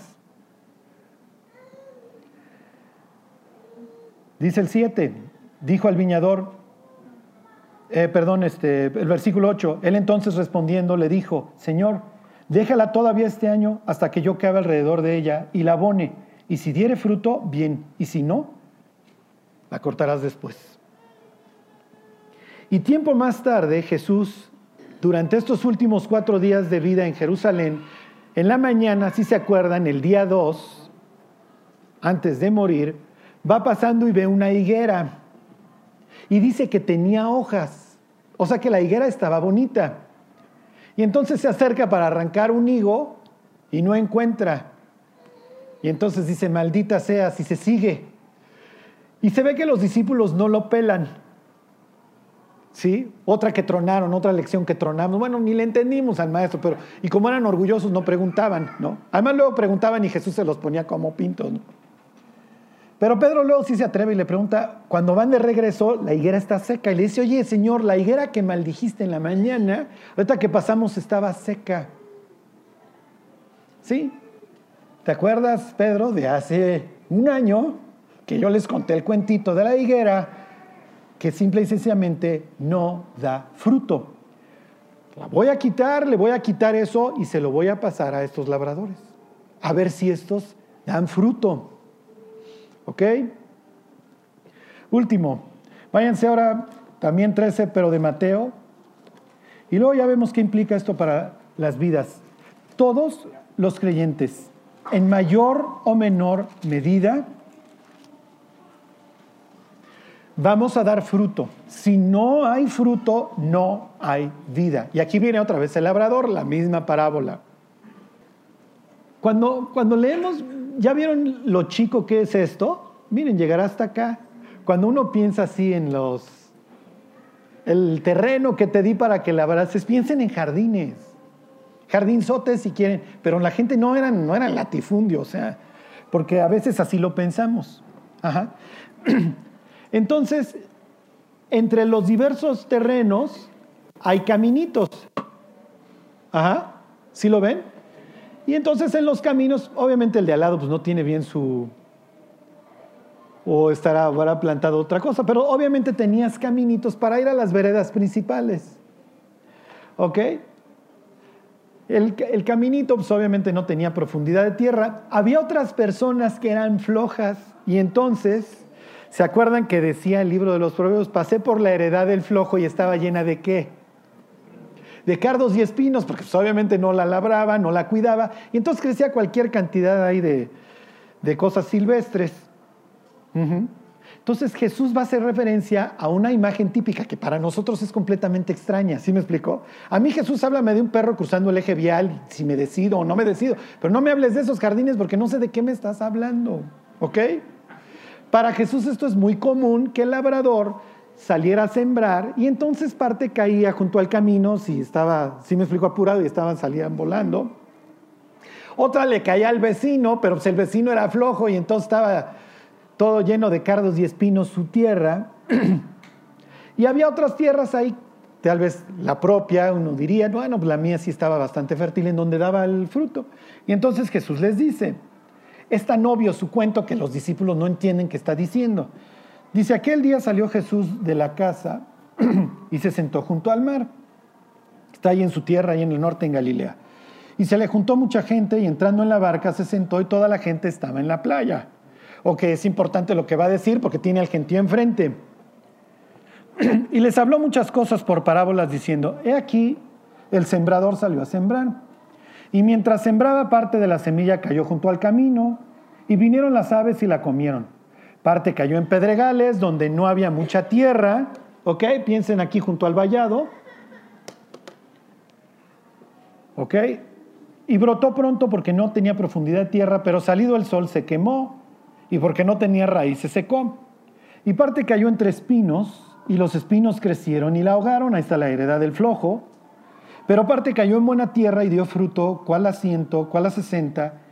Dice el 7, dijo al viñador, eh, perdón, este, el versículo 8, él entonces respondiendo le dijo, Señor, déjala todavía este año hasta que yo cabe alrededor de ella y la abone, y si diere fruto, bien, y si no, la cortarás después. Y tiempo más tarde, Jesús, durante estos últimos cuatro días de vida en Jerusalén, en la mañana, si se acuerdan, el día 2, antes de morir, va pasando y ve una higuera y dice que tenía hojas, o sea que la higuera estaba bonita. Y entonces se acerca para arrancar un higo y no encuentra. Y entonces dice, maldita sea, si se sigue. Y se ve que los discípulos no lo pelan. ¿Sí? Otra que tronaron, otra lección que tronamos. Bueno, ni le entendimos al maestro, pero y como eran orgullosos no preguntaban, ¿no? Además luego preguntaban y Jesús se los ponía como pintos, ¿no? Pero Pedro luego sí se atreve y le pregunta, cuando van de regreso, la higuera está seca. Y le dice, oye, Señor, la higuera que maldijiste en la mañana, ahorita que pasamos estaba seca. ¿Sí? ¿Te acuerdas, Pedro, de hace un año que yo les conté el cuentito de la higuera que simple y sencillamente no da fruto? La voy a quitar, le voy a quitar eso y se lo voy a pasar a estos labradores. A ver si estos dan fruto. ¿Ok? Último, váyanse ahora también 13, pero de Mateo. Y luego ya vemos qué implica esto para las vidas. Todos los creyentes, en mayor o menor medida, vamos a dar fruto. Si no hay fruto, no hay vida. Y aquí viene otra vez el labrador, la misma parábola. Cuando, cuando leemos ¿ya vieron lo chico que es esto? Miren, llegará hasta acá. Cuando uno piensa así en los, el terreno que te di para que labrases, piensen en jardines, jardinzotes si quieren, pero la gente no eran, no eran latifundio, o sea, porque a veces así lo pensamos. Ajá. Entonces, entre los diversos terrenos hay caminitos. Ajá. ¿Sí lo ven? Y entonces en los caminos, obviamente el de al lado pues no tiene bien su... o estará, habrá plantado otra cosa, pero obviamente tenías caminitos para ir a las veredas principales. ¿Ok? El, el, caminito pues obviamente no tenía profundidad de tierra. Había otras personas que eran flojas y entonces, ¿se acuerdan que decía el libro de los proverbios? Pasé por la heredad del flojo y estaba llena de qué? De cardos y espinos, porque pues, obviamente no la labraba, no la cuidaba, y entonces crecía cualquier cantidad ahí de, cosas silvestres. Entonces Jesús va a hacer referencia a una imagen típica que para nosotros es completamente extraña, ¿sí me explicó? A mí Jesús háblame de un perro cruzando el eje vial, si me decido o no me decido, pero no me hables de esos jardines porque no sé de qué me estás hablando, ¿ok? Para Jesús esto es muy común que el labrador saliera a sembrar y entonces parte caía junto al camino si estaba, si me explico, apurado y estaban, salían volando. Otra le caía al vecino, pero pues el vecino era flojo y entonces estaba todo lleno de cardos y espinos su tierra. y había otras tierras ahí tal vez la propia, uno diría, bueno, pues la mía sí estaba bastante fértil en donde daba el fruto. Y entonces Jesús les dice, es tan obvio su cuento que los discípulos no entienden qué está diciendo. Dice, aquel día salió Jesús de la casa y se sentó junto al mar. Está ahí en su tierra, ahí en el norte, en Galilea. Y se le juntó mucha gente y entrando en la barca se sentó y toda la gente estaba en la playa. O que es importante lo que va a decir porque tiene al gentío enfrente. Y les habló muchas cosas por parábolas diciendo, he aquí, el sembrador salió a sembrar. Y mientras sembraba parte de la semilla cayó junto al camino y vinieron las aves y la comieron. Parte cayó en pedregales donde no había mucha tierra, ¿ok? Piensen aquí junto al vallado, ¿ok? Y brotó pronto porque no tenía profundidad de tierra, pero salido el sol se quemó y porque no tenía raíz se secó. Y parte cayó entre espinos y los espinos crecieron y la ahogaron, ahí está la heredad del flojo. Pero parte cayó en buena tierra y dio fruto, cuál a ciento, cuál a sesenta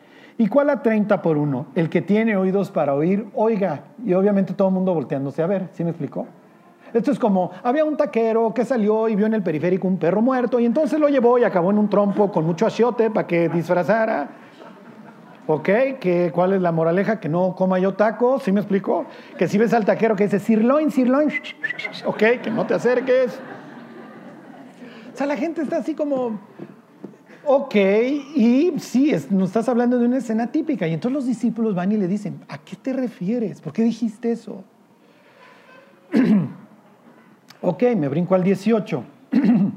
y cuál a treinta por uno. El que tiene oídos para oír, oiga. Y obviamente todo el mundo volteándose a ver, ¿sí me explicó? Esto es como, había un taquero que salió y vio en el periférico un perro muerto y entonces lo llevó y acabó en un trompo con mucho achiote para que disfrazara. ¿Ok? Que, ¿Cuál es la moraleja? Que no coma yo tacos, ¿sí me explicó? Que si ves al taquero que dice sirloin, sirloin, ¿ok? Que no te acerques. O sea, la gente está así como, ok, y sí, nos estás hablando de una escena típica. Y entonces los discípulos van y le dicen, ¿a qué te refieres? ¿Por qué dijiste eso? ok, me brinco al 18.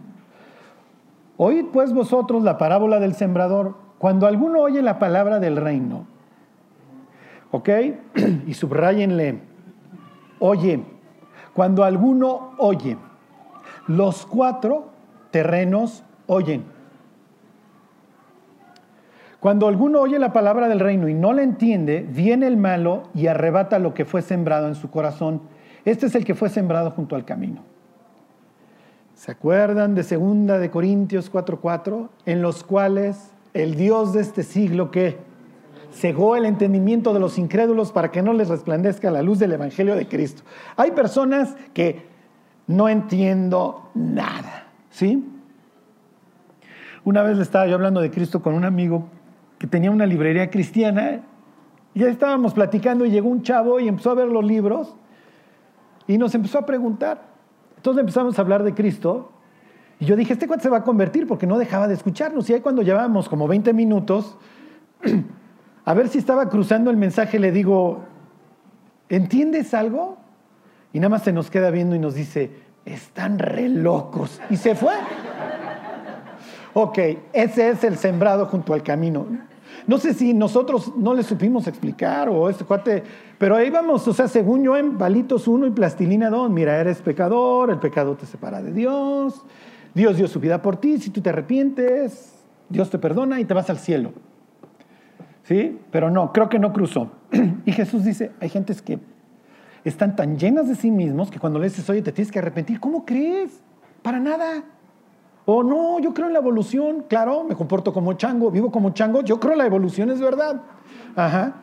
Oíd pues vosotros la parábola del sembrador. Cuando alguno oye la palabra del reino, ¿ok? y subrayenle, oye, cuando alguno oye, los cuatro terrenos oyen. Cuando alguno oye la palabra del reino y no la entiende, viene el malo y arrebata lo que fue sembrado en su corazón. Este es el que fue sembrado junto al camino. ¿Se acuerdan de segunda de Corintios 4:4? En los cuales el Dios de este siglo que cegó el entendimiento de los incrédulos para que no les resplandezca la luz del Evangelio de Cristo. Hay personas que no entiendo nada. ¿Sí? Una vez le estaba yo hablando de Cristo con un amigo que tenía una librería cristiana ya estábamos platicando y llegó un chavo y empezó a ver los libros y nos empezó a preguntar. Entonces empezamos a hablar de Cristo y yo dije, este cuate se va a convertir porque no dejaba de escucharnos. Y ahí cuando llevábamos como 20 minutos, a ver si estaba cruzando el mensaje, le digo, ¿entiendes algo? Y nada más se nos queda viendo y nos dice, están re locos. Y se fue. Ok, ese es el sembrado junto al camino. No sé si nosotros no le supimos explicar o este cuate, pero ahí vamos, o sea, según yo en palitos 1 y plastilina 2, mira, eres pecador, el pecado te separa de Dios, Dios dio su vida por ti, si tú te arrepientes, Dios te perdona y te vas al cielo. ¿Sí? Pero no, creo que no cruzó. Y Jesús dice, hay gentes que están tan llenas de sí mismos que cuando le dices, oye, te tienes que arrepentir, ¿cómo crees? Para nada. O no, yo creo en la evolución, claro, me comporto como chango, vivo como chango, yo creo la evolución es verdad. Ajá.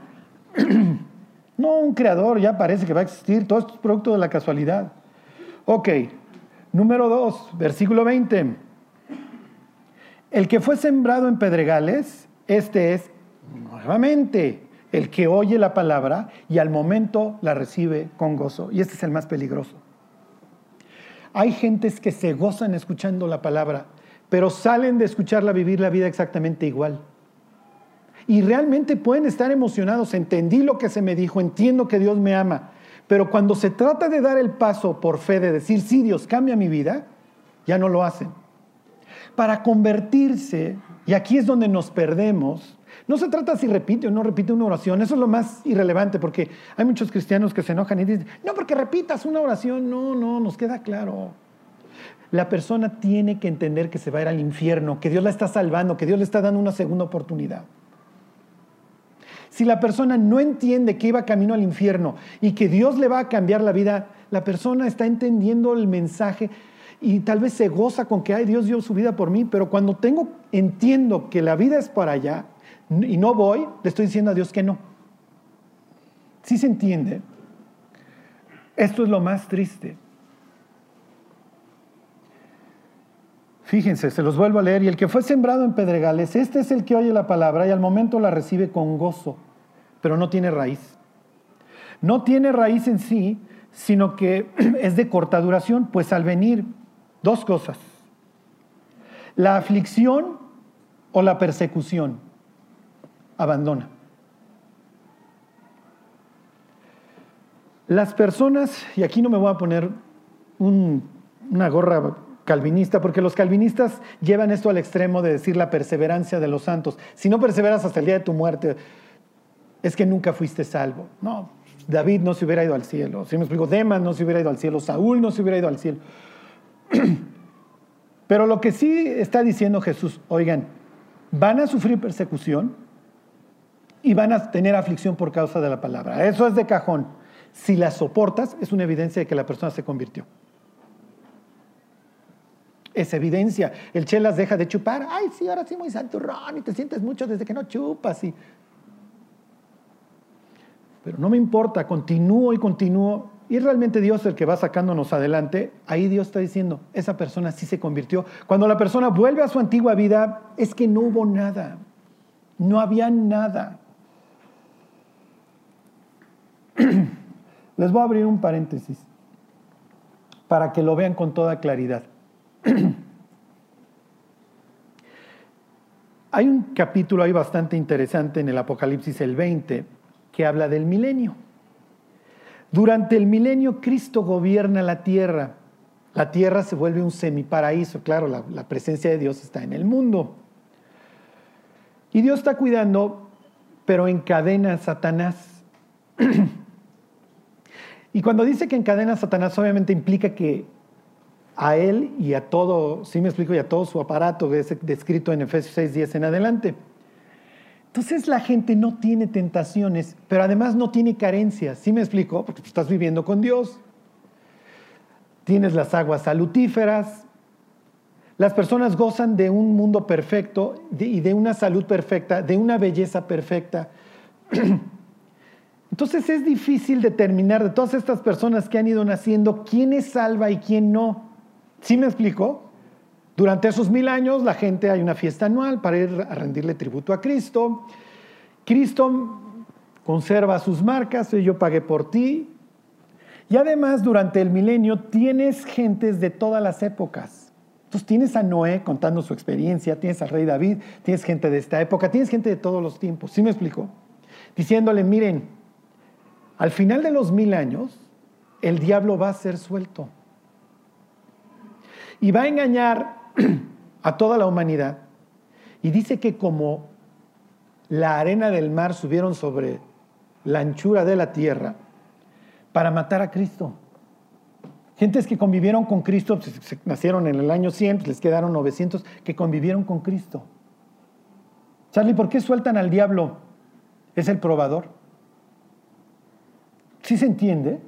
No, un creador ya parece que va a existir, todo esto es producto de la casualidad. Ok, número 2, versículo 20. El que fue sembrado en pedregales, este es nuevamente el que oye la palabra y al momento la recibe con gozo. Y este es el más peligroso. Hay gentes que se gozan escuchando la palabra, pero salen de escucharla vivir la vida exactamente igual. Y realmente pueden estar emocionados, entendí lo que se me dijo, entiendo que Dios me ama, pero cuando se trata de dar el paso por fe, de decir, sí, Dios cambia mi vida, ya no lo hacen. Para convertirse, y aquí es donde nos perdemos, no se trata si repite o no repite una oración, eso es lo más irrelevante, porque hay muchos cristianos que se enojan y dicen, no, porque repitas una oración, no, no, nos queda claro. La persona tiene que entender que se va a ir al infierno, que Dios la está salvando, que Dios le está dando una segunda oportunidad. Si la persona no entiende que iba camino al infierno y que Dios le va a cambiar la vida, la persona está entendiendo el mensaje y tal vez se goza con que, ay, Dios dio su vida por mí, pero cuando tengo, entiendo que la vida es para allá, y no voy, le estoy diciendo a Dios que no. Si se entiende? Esto es lo más triste. Fíjense, se los vuelvo a leer. Y el que fue sembrado en pedregales, este es el que oye la palabra y al momento la recibe con gozo, pero no tiene raíz. No tiene raíz en sí, sino que es de corta duración, pues al venir, dos cosas. La aflicción o la persecución abandona. Las personas, y aquí no me voy a poner una gorra calvinista, porque los calvinistas llevan esto al extremo de decir la perseverancia de los santos. Si no perseveras hasta el día de tu muerte, es que nunca fuiste salvo. No, David no se hubiera ido al cielo. Si me explico, Demas no se hubiera ido al cielo, Saúl no se hubiera ido al cielo. Pero lo que sí está diciendo Jesús, oigan, van a sufrir persecución y van a tener aflicción por causa de la palabra. Eso es de cajón. Si la soportas, es una evidencia de que la persona se convirtió. Es evidencia. El chelas deja de chupar. Ay, sí, ahora sí muy santurrón y te sientes mucho desde que no chupas. Y... Pero no me importa, continúo y continúo. Y realmente Dios el que va sacándonos adelante. Ahí Dios está diciendo, esa persona sí se convirtió. Cuando la persona vuelve a su antigua vida, es que no hubo nada. No había nada. Les voy a abrir un paréntesis para que lo vean con toda claridad. Hay un capítulo ahí bastante interesante en el Apocalipsis el 20 que habla del milenio. Durante el milenio Cristo gobierna la tierra. La tierra se vuelve un semiparaíso. Claro, la, la presencia de Dios está en el mundo. Y Dios está cuidando, pero encadena a Satanás. y cuando dice que encadena a Satanás, obviamente implica que a él y a todo, sí me explico, y a todo su aparato que es descrito en Efesios 6, 10 en adelante. Entonces la gente no tiene tentaciones, pero además no tiene carencias, ¿sí me explico? Porque estás viviendo con Dios. Tienes las aguas salutíferas. Las personas gozan de un mundo perfecto y de una salud perfecta, de una belleza perfecta. Entonces es difícil determinar de todas estas personas que han ido naciendo quién es salva y quién no. ¿Sí me explico? Durante esos mil años la gente hay una fiesta anual para ir a rendirle tributo a Cristo. Cristo conserva sus marcas, yo pagué por ti. Y además durante el milenio tienes gentes de todas las épocas. Entonces tienes a Noé contando su experiencia, tienes al rey David, tienes gente de esta época, tienes gente de todos los tiempos. ¿Sí me explico? Diciéndole, miren, al final de los mil años, el diablo va a ser suelto y va a engañar a toda la humanidad. Y dice que como la arena del mar subieron sobre la anchura de la tierra para matar a Cristo. Gentes que convivieron con Cristo, pues, nacieron en el año 100, pues, les quedaron 900 que convivieron con Cristo. Charlie, ¿por qué sueltan al diablo? Es el probador. ¿Sí se entiende?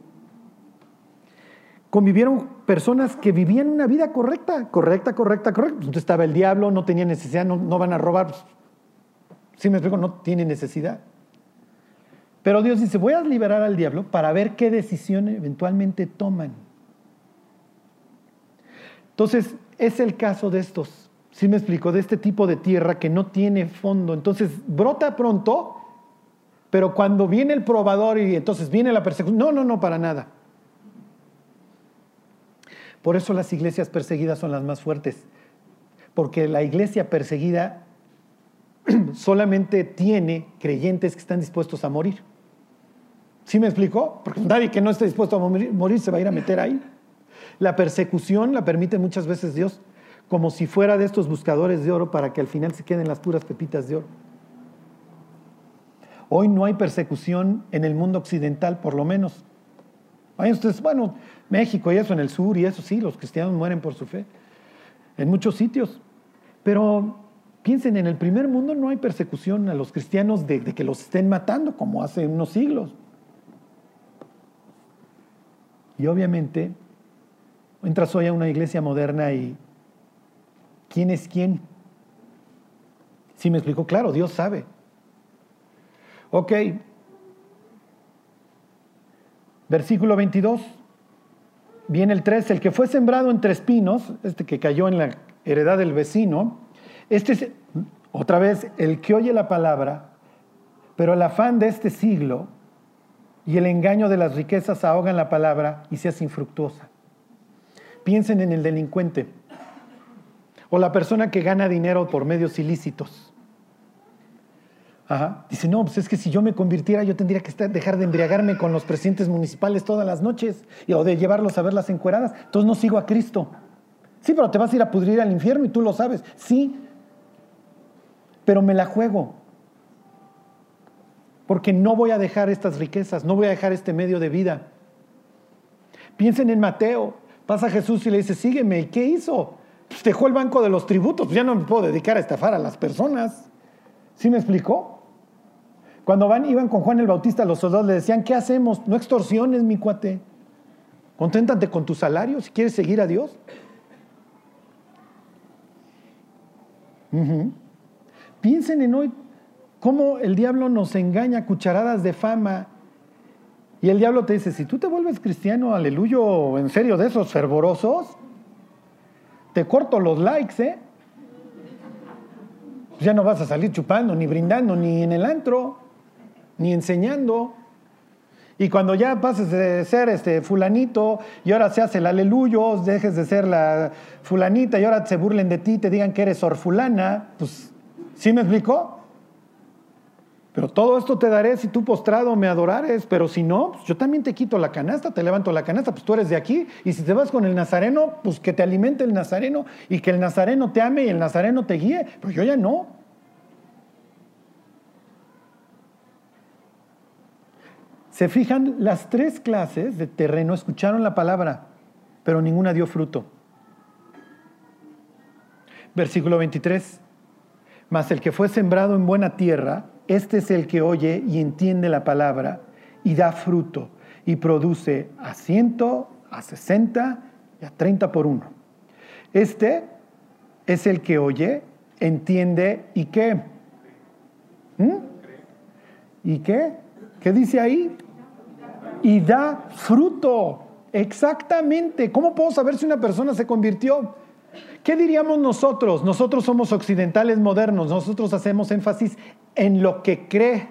convivieron personas que vivían una vida correcta, correcta, correcta, correcta. Entonces estaba el diablo, no tenía necesidad, no, van a robar. Si me explico, no tiene necesidad. Pero Dios dice, voy a liberar al diablo para ver qué decisión eventualmente toman. Entonces, es el caso de estos, si me explico, de este tipo de tierra que no tiene fondo. Entonces, brota pronto, pero cuando viene el probador y entonces viene la persecución, no, no, no, para nada. Por eso las iglesias perseguidas son las más fuertes, porque la iglesia perseguida solamente tiene creyentes que están dispuestos a morir. ¿Sí me explicó? Porque nadie que no esté dispuesto a morir, se va a ir a meter ahí. La persecución la permite muchas veces Dios como si fuera de estos buscadores de oro para que al final se queden las puras pepitas de oro. Hoy no hay persecución en el mundo occidental, por lo menos. Vayan ustedes, bueno, México y eso en el sur y eso sí, los cristianos mueren por su fe. En muchos sitios. Pero piensen, en el primer mundo no hay persecución a los cristianos de, que los estén matando como hace unos siglos. Y obviamente, entras hoy a una iglesia moderna y ¿quién es quién? Si me explico, claro, Dios sabe. Ok, Versículo 22. Viene el 3, el que fue sembrado entre espinos, este que cayó en la heredad del vecino. Este es, otra vez, el que oye la palabra, pero el afán de este siglo y el engaño de las riquezas ahogan la palabra y se hace infructuosa. Piensen en el delincuente o la persona que gana dinero por medios ilícitos. Dice, no, pues es que si yo me convirtiera, yo tendría que dejar de embriagarme con los presidentes municipales todas las noches y, o de llevarlos a ver las encueradas. Entonces no sigo a Cristo. Sí, pero te vas a ir a pudrir al infierno y tú lo sabes. Sí, pero me la juego. Porque no voy a dejar estas riquezas, no voy a dejar este medio de vida. Piensen en Mateo. Pasa Jesús y le dice, sígueme. ¿Y qué hizo? Pues dejó el banco de los tributos. Pues ya no me puedo dedicar a estafar a las personas. ¿Sí me explicó? Cuando iban con Juan el Bautista, los soldados le decían, ¿qué hacemos? No extorsiones, mi cuate. Conténtate con tu salario si quieres seguir a Dios. Piensen en hoy cómo el diablo nos engaña cucharadas de fama. Y el diablo te dice, si tú te vuelves cristiano, aleluya, en serio, de esos fervorosos, te corto los likes, ¿eh? Ya no vas a salir chupando, ni brindando, ni en el antro, ni enseñando. Y cuando ya pases de ser este fulanito y ahora se hace el aleluyo, dejes de ser la fulanita y ahora se burlen de ti, te digan que eres orfulana, pues, ¿sí me explicó? Pero todo esto te daré si tú postrado me adorares, pero si no, pues yo también te quito la canasta, te levanto la canasta, pues tú eres de aquí, y si te vas con el nazareno, pues que te alimente el nazareno y que el nazareno te ame y el nazareno te guíe, pero yo ya no. Se fijan, las tres clases de terreno escucharon la palabra, pero ninguna dio fruto. Versículo 23. Mas el que fue sembrado en buena tierra, este es el que oye y entiende la palabra y da fruto y produce a ciento, a sesenta y a treinta por uno. Este es el que oye, entiende y qué. ¿Mm? ¿Y qué? ¿Qué dice ahí? Y da fruto. Exactamente. ¿Cómo puedo saber si una persona se convirtió? ¿Qué diríamos nosotros? Nosotros somos occidentales modernos, nosotros hacemos énfasis en lo que cree.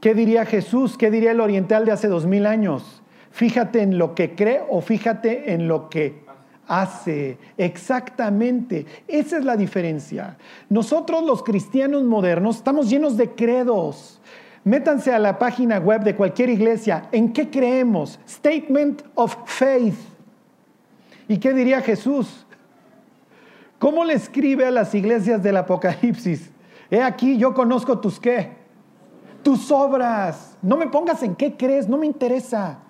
¿Qué diría Jesús? ¿Qué diría el oriental de hace dos mil años? Fíjate en lo que cree o fíjate en lo que hace. Exactamente. Esa es la diferencia. Nosotros los cristianos modernos estamos llenos de credos. Métanse a la página web de cualquier iglesia. ¿En qué creemos? Statement of Faith. ¿Y qué diría Jesús? ¿Cómo le escribe a las iglesias del Apocalipsis? He aquí, yo conozco tus qué, tus obras. No me pongas en qué crees, no me interesa.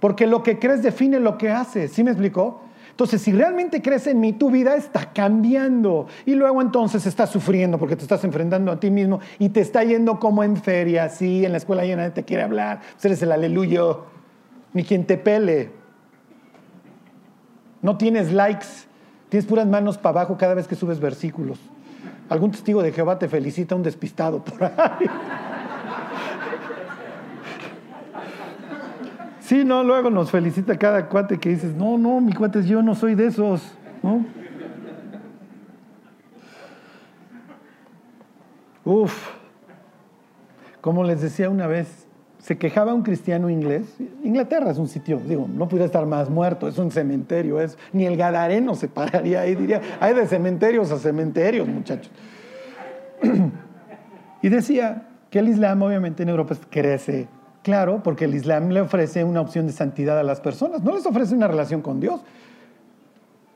Porque lo que crees define lo que haces. ¿Sí me explicó? Entonces, si realmente crees en mí, tu vida está cambiando. Y luego entonces estás sufriendo porque te estás enfrentando a ti mismo y te está yendo como en feria, sí, en la escuela ya nadie te quiere hablar. Pues eres el aleluya, ni quien te pele. No tienes likes, tienes puras manos para abajo cada vez que subes versículos. Algún testigo de Jehová te felicita un despistado por ahí. Sí, no, luego nos felicita cada cuate que dices, no, no, mi cuate, yo no soy de esos, ¿no? Uf, como les decía una vez, se quejaba un cristiano inglés. Inglaterra es un sitio, digo, no pudiera estar más muerto, es un cementerio, es, ni el Gadareno se pararía ahí, diría, hay de cementerios a cementerios, muchachos. y decía que el Islam obviamente en Europa crece, claro, porque el Islam le ofrece una opción de santidad a las personas, no les ofrece una relación con Dios.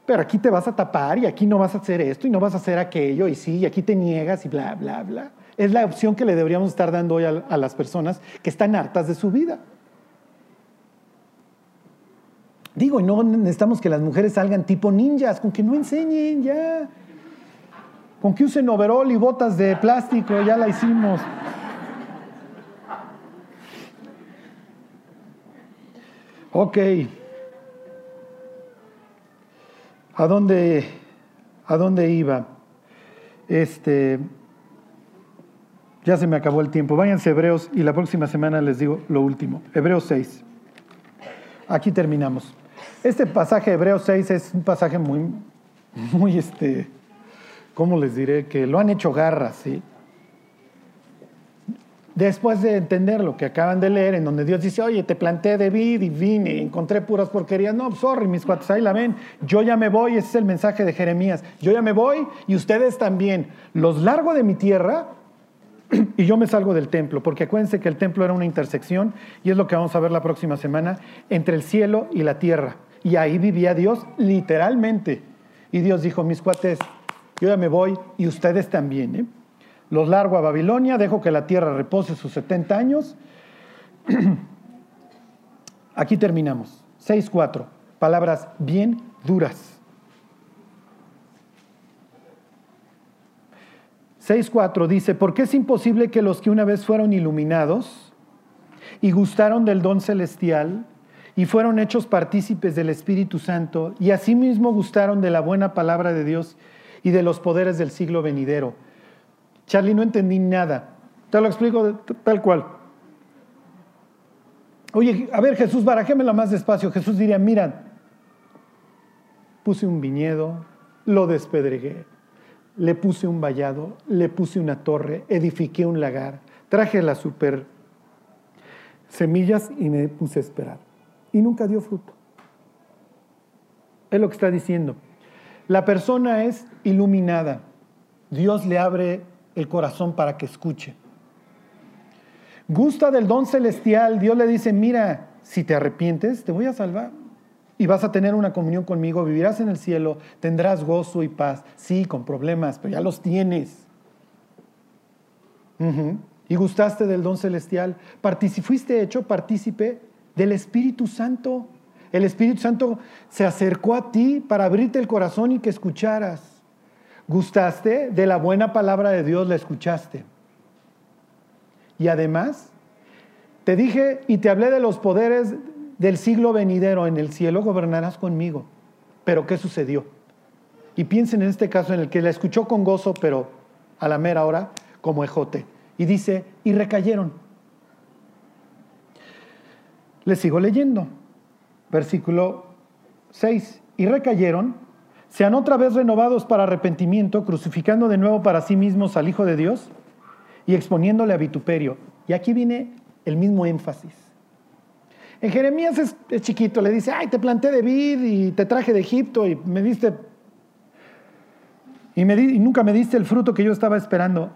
Pero aquí te vas a tapar y aquí no vas a hacer esto y no vas a hacer aquello y sí, y aquí te niegas y bla, bla, bla es la opción que le deberíamos estar dando hoy a, las personas que están hartas de su vida. Digo, no necesitamos que las mujeres salgan tipo ninjas, con que no enseñen ya. Con que usen overol y botas de plástico, ya la hicimos. Ok. ¿A dónde, a dónde iba? Este. Ya se me acabó el tiempo. Váyanse Hebreos y la próxima semana les digo lo último. Hebreos 6. Aquí terminamos. Este pasaje, Hebreos 6, es un pasaje muy, muy, este, ¿cómo les diré? Que lo han hecho garras, ¿sí? Después de entender lo que acaban de leer, en donde Dios dice, oye, te planté David y vine, encontré puras porquerías. No, sorry, mis cuates, ahí la ven. Yo ya me voy, ese es el mensaje de Jeremías. Yo ya me voy y ustedes también. Los largo de mi tierra y yo me salgo del templo, porque acuérdense que el templo era una intersección, y es lo que vamos a ver la próxima semana, entre el cielo y la tierra. Y ahí vivía Dios literalmente. Y Dios dijo, mis cuates, yo ya me voy y ustedes también. ¿eh? Los largo a Babilonia, dejo que la tierra repose sus 70 años. Aquí terminamos. 6.4. Palabras bien duras. 6.4 dice, porque es imposible que los que una vez fueron iluminados y gustaron del don celestial y fueron hechos partícipes del Espíritu Santo y asimismo gustaron de la buena palabra de Dios y de los poderes del siglo venidero. Charlie, no entendí nada. Te lo explico tal cual. Oye, a ver Jesús, barajémelo más despacio. Jesús diría, mira, puse un viñedo, lo despedregué, le puse un vallado, le puse una torre, edifiqué un lagar, traje las super semillas y me puse a esperar. Y nunca dio fruto. Es lo que está diciendo. La persona es iluminada. Dios le abre el corazón para que escuche. Gusta del don celestial. Dios le dice, mira, si te arrepientes, te voy a salvar. Y vas a tener una comunión conmigo, vivirás en el cielo, tendrás gozo y paz. Sí, con problemas, pero ya los tienes. Y gustaste del don celestial. fuiste hecho partícipe del Espíritu Santo. El Espíritu Santo se acercó a ti para abrirte el corazón y que escucharas. Gustaste de la buena palabra de Dios, la escuchaste. Y además, te dije y te hablé de los poderes del siglo venidero. En el cielo gobernarás conmigo. Pero ¿qué sucedió? Y piensen en este caso en el que la escuchó con gozo, pero a la mera hora como ejote. Y dice, y recayeron. Les sigo leyendo. Versículo 6. Y recayeron, sean otra vez renovados para arrepentimiento, crucificando de nuevo para sí mismos al Hijo de Dios y exponiéndole a vituperio. Y aquí viene el mismo énfasis. En Jeremías es, chiquito, le dice, ay, te planté de vid y te traje de Egipto y me diste, y, me nunca me diste el fruto que yo estaba esperando.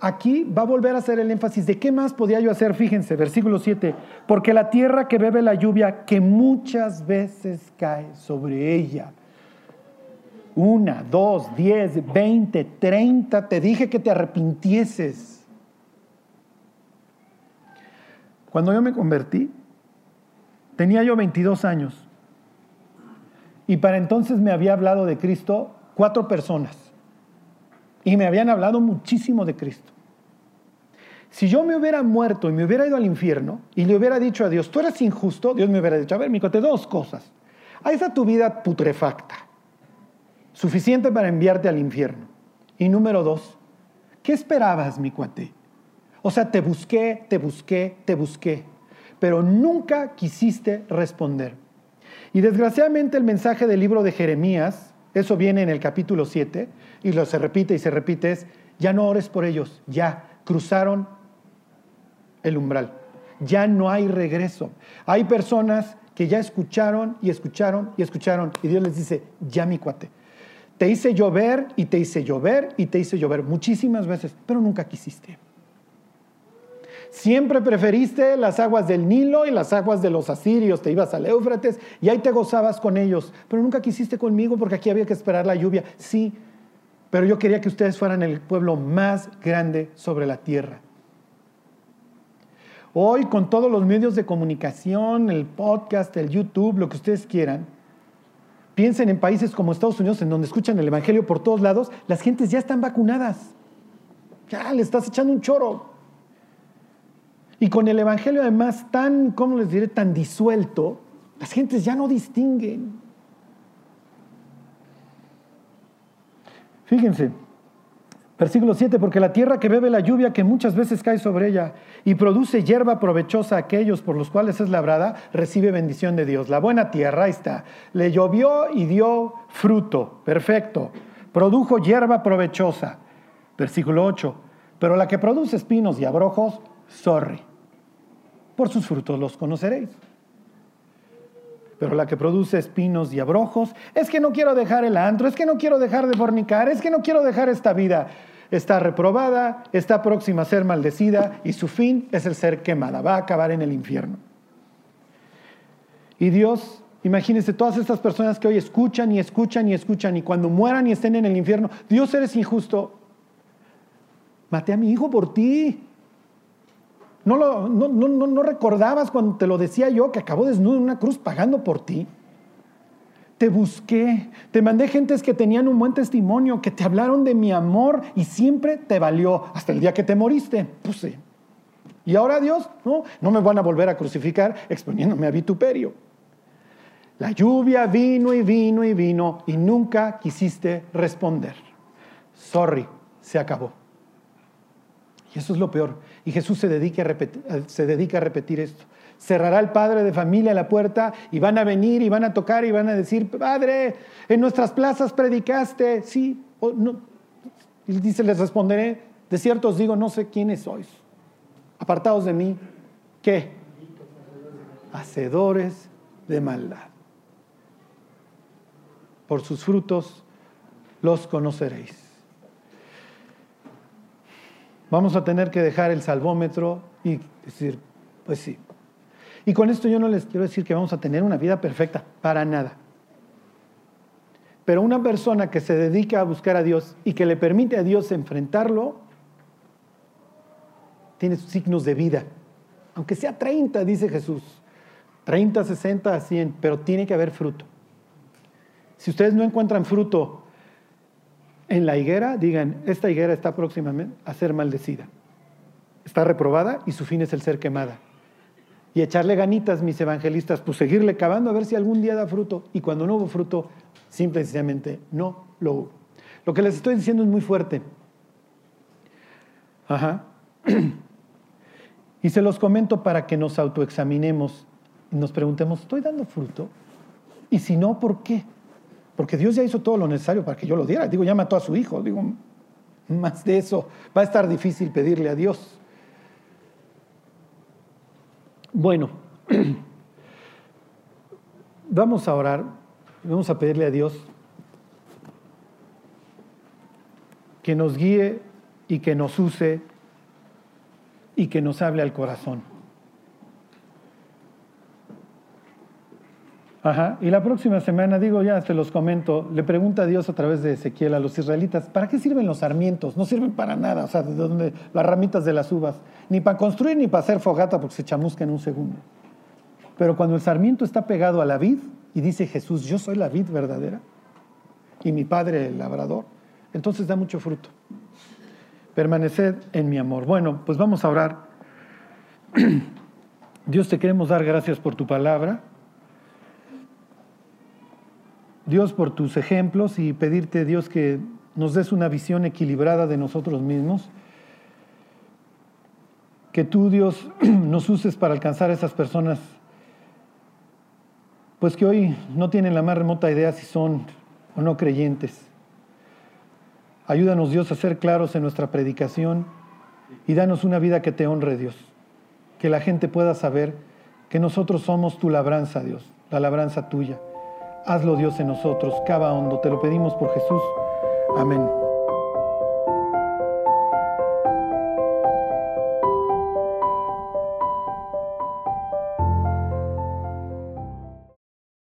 Aquí va a volver a hacer el énfasis de qué más podía yo hacer, fíjense, versículo 7, porque la tierra que bebe la lluvia que muchas veces cae sobre ella, una, dos, diez, veinte, treinta, te dije que te arrepintieses. Cuando yo me convertí, tenía yo 22 años. Y para entonces me había hablado de Cristo cuatro personas. Y me habían hablado muchísimo de Cristo. Si yo me hubiera muerto y me hubiera ido al infierno y le hubiera dicho a Dios, tú eres injusto, Dios me hubiera dicho, a ver, mi cote, dos cosas. Ahí está tu vida putrefacta suficiente para enviarte al infierno. Y número dos, ¿qué esperabas, mi cuate? O sea, te busqué, te busqué, te busqué, pero nunca quisiste responder. Y desgraciadamente el mensaje del libro de Jeremías, eso viene en el capítulo 7, y lo se repite y se repite, es, ya no ores por ellos, ya cruzaron el umbral, ya no hay regreso. Hay personas que ya escucharon y escucharon y escucharon, y Dios les dice, ya mi cuate, te hice llover y te hice llover y te hice llover muchísimas veces, pero nunca quisiste. Siempre preferiste las aguas del Nilo y las aguas de los asirios. Te ibas al Éufrates y ahí te gozabas con ellos. Pero nunca quisiste conmigo porque aquí había que esperar la lluvia. Sí, pero yo quería que ustedes fueran el pueblo más grande sobre la tierra. Hoy con todos los medios de comunicación, el podcast, el YouTube, lo que ustedes quieran, Piensen en países como Estados Unidos, en donde escuchan el Evangelio por todos lados, las gentes ya están vacunadas. Ya le estás echando un choro. Y con el Evangelio además tan, ¿cómo les diré?, tan disuelto, las gentes ya no distinguen. Fíjense, Versículo 7, porque la tierra que bebe la lluvia que muchas veces cae sobre ella y produce hierba provechosa a aquellos por los cuales es labrada, recibe bendición de Dios. La buena tierra, ahí está, le llovió y dio fruto, perfecto. Produjo hierba provechosa. Versículo 8, pero la que produce espinos y abrojos, sorry. Por sus frutos los conoceréis. Pero la que produce espinos y abrojos, es que no quiero dejar el antro, es que no quiero dejar de fornicar, es que no quiero dejar esta vida. Está reprobada, está próxima a ser maldecida y su fin es el ser quemada, va a acabar en el infierno. Y Dios, imagínense todas estas personas que hoy escuchan y escuchan y escuchan y cuando mueran y estén en el infierno, Dios eres injusto. Maté a mi hijo por ti. ¿No, lo, no, no, no, recordabas cuando te lo decía yo que acabó desnudo en una cruz pagando por ti? Te busqué, te mandé gentes que tenían un buen testimonio, que te hablaron de mi amor y siempre te valió hasta el día que te moriste. Sí. Y ahora Dios, no, no me van a volver a crucificar exponiéndome a vituperio. La lluvia vino y vino y vino y nunca quisiste responder. Sorry, se acabó. Y eso es lo peor. Y Jesús se dedica, a repetir, se dedica a repetir esto. Cerrará el padre de familia la puerta y van a venir y van a tocar y van a decir, Padre, en nuestras plazas predicaste. Sí, o no. Y dice, les responderé, de cierto os digo, no sé quiénes sois. Apartados de mí, ¿qué? Hacedores de maldad. Por sus frutos los conoceréis. Vamos a tener que dejar el salvómetro y decir, pues sí. Y con esto yo no les quiero decir que vamos a tener una vida perfecta, para nada. Pero una persona que se dedica a buscar a Dios y que le permite a Dios enfrentarlo, tiene signos de vida. Aunque sea 30, dice Jesús. 30, 60, 100, pero tiene que haber fruto. Si ustedes no encuentran fruto en la higuera, digan, esta higuera está próximamente a ser maldecida. Está reprobada y su fin es el ser quemada. Y echarle ganitas, mis evangelistas, pues seguirle cavando a ver si algún día da fruto. Y cuando no hubo fruto, simple y sencillamente no lo hubo. Lo que les estoy diciendo es muy fuerte. Ajá. Y se los comento para que nos autoexaminemos y nos preguntemos, ¿estoy dando fruto? Y si no, ¿por qué? Porque Dios ya hizo todo lo necesario para que yo lo diera. Digo, ya mató a su hijo. Digo, más de eso. Va a estar difícil pedirle a Dios. Bueno, vamos a orar. Vamos a pedirle a Dios que nos guíe y que nos use y que nos hable al corazón. Ajá. Y la próxima semana, digo, ya te los comento, le pregunta a Dios a través de Ezequiel a los israelitas, ¿para qué sirven los sarmientos? No sirven para nada, o sea, de donde las ramitas de las uvas, ni para construir ni para hacer fogata porque se chamusca en un segundo. Pero cuando el sarmiento está pegado a la vid y dice Jesús, yo soy la vid verdadera y mi padre el labrador, entonces da mucho fruto. Permaneced en mi amor. Bueno, pues vamos a orar. Dios te queremos dar gracias por tu palabra. Dios, por tus ejemplos y pedirte, Dios, que nos des una visión equilibrada de nosotros mismos. Que tú, Dios, nos uses para alcanzar a esas personas, pues que hoy no tienen la más remota idea si son o no creyentes. Ayúdanos, Dios, a ser claros en nuestra predicación y danos una vida que te honre, Dios. Que la gente pueda saber que nosotros somos tu labranza, Dios, la labranza tuya. Hazlo Dios en nosotros, cava hondo, te lo pedimos por Jesús. Amén.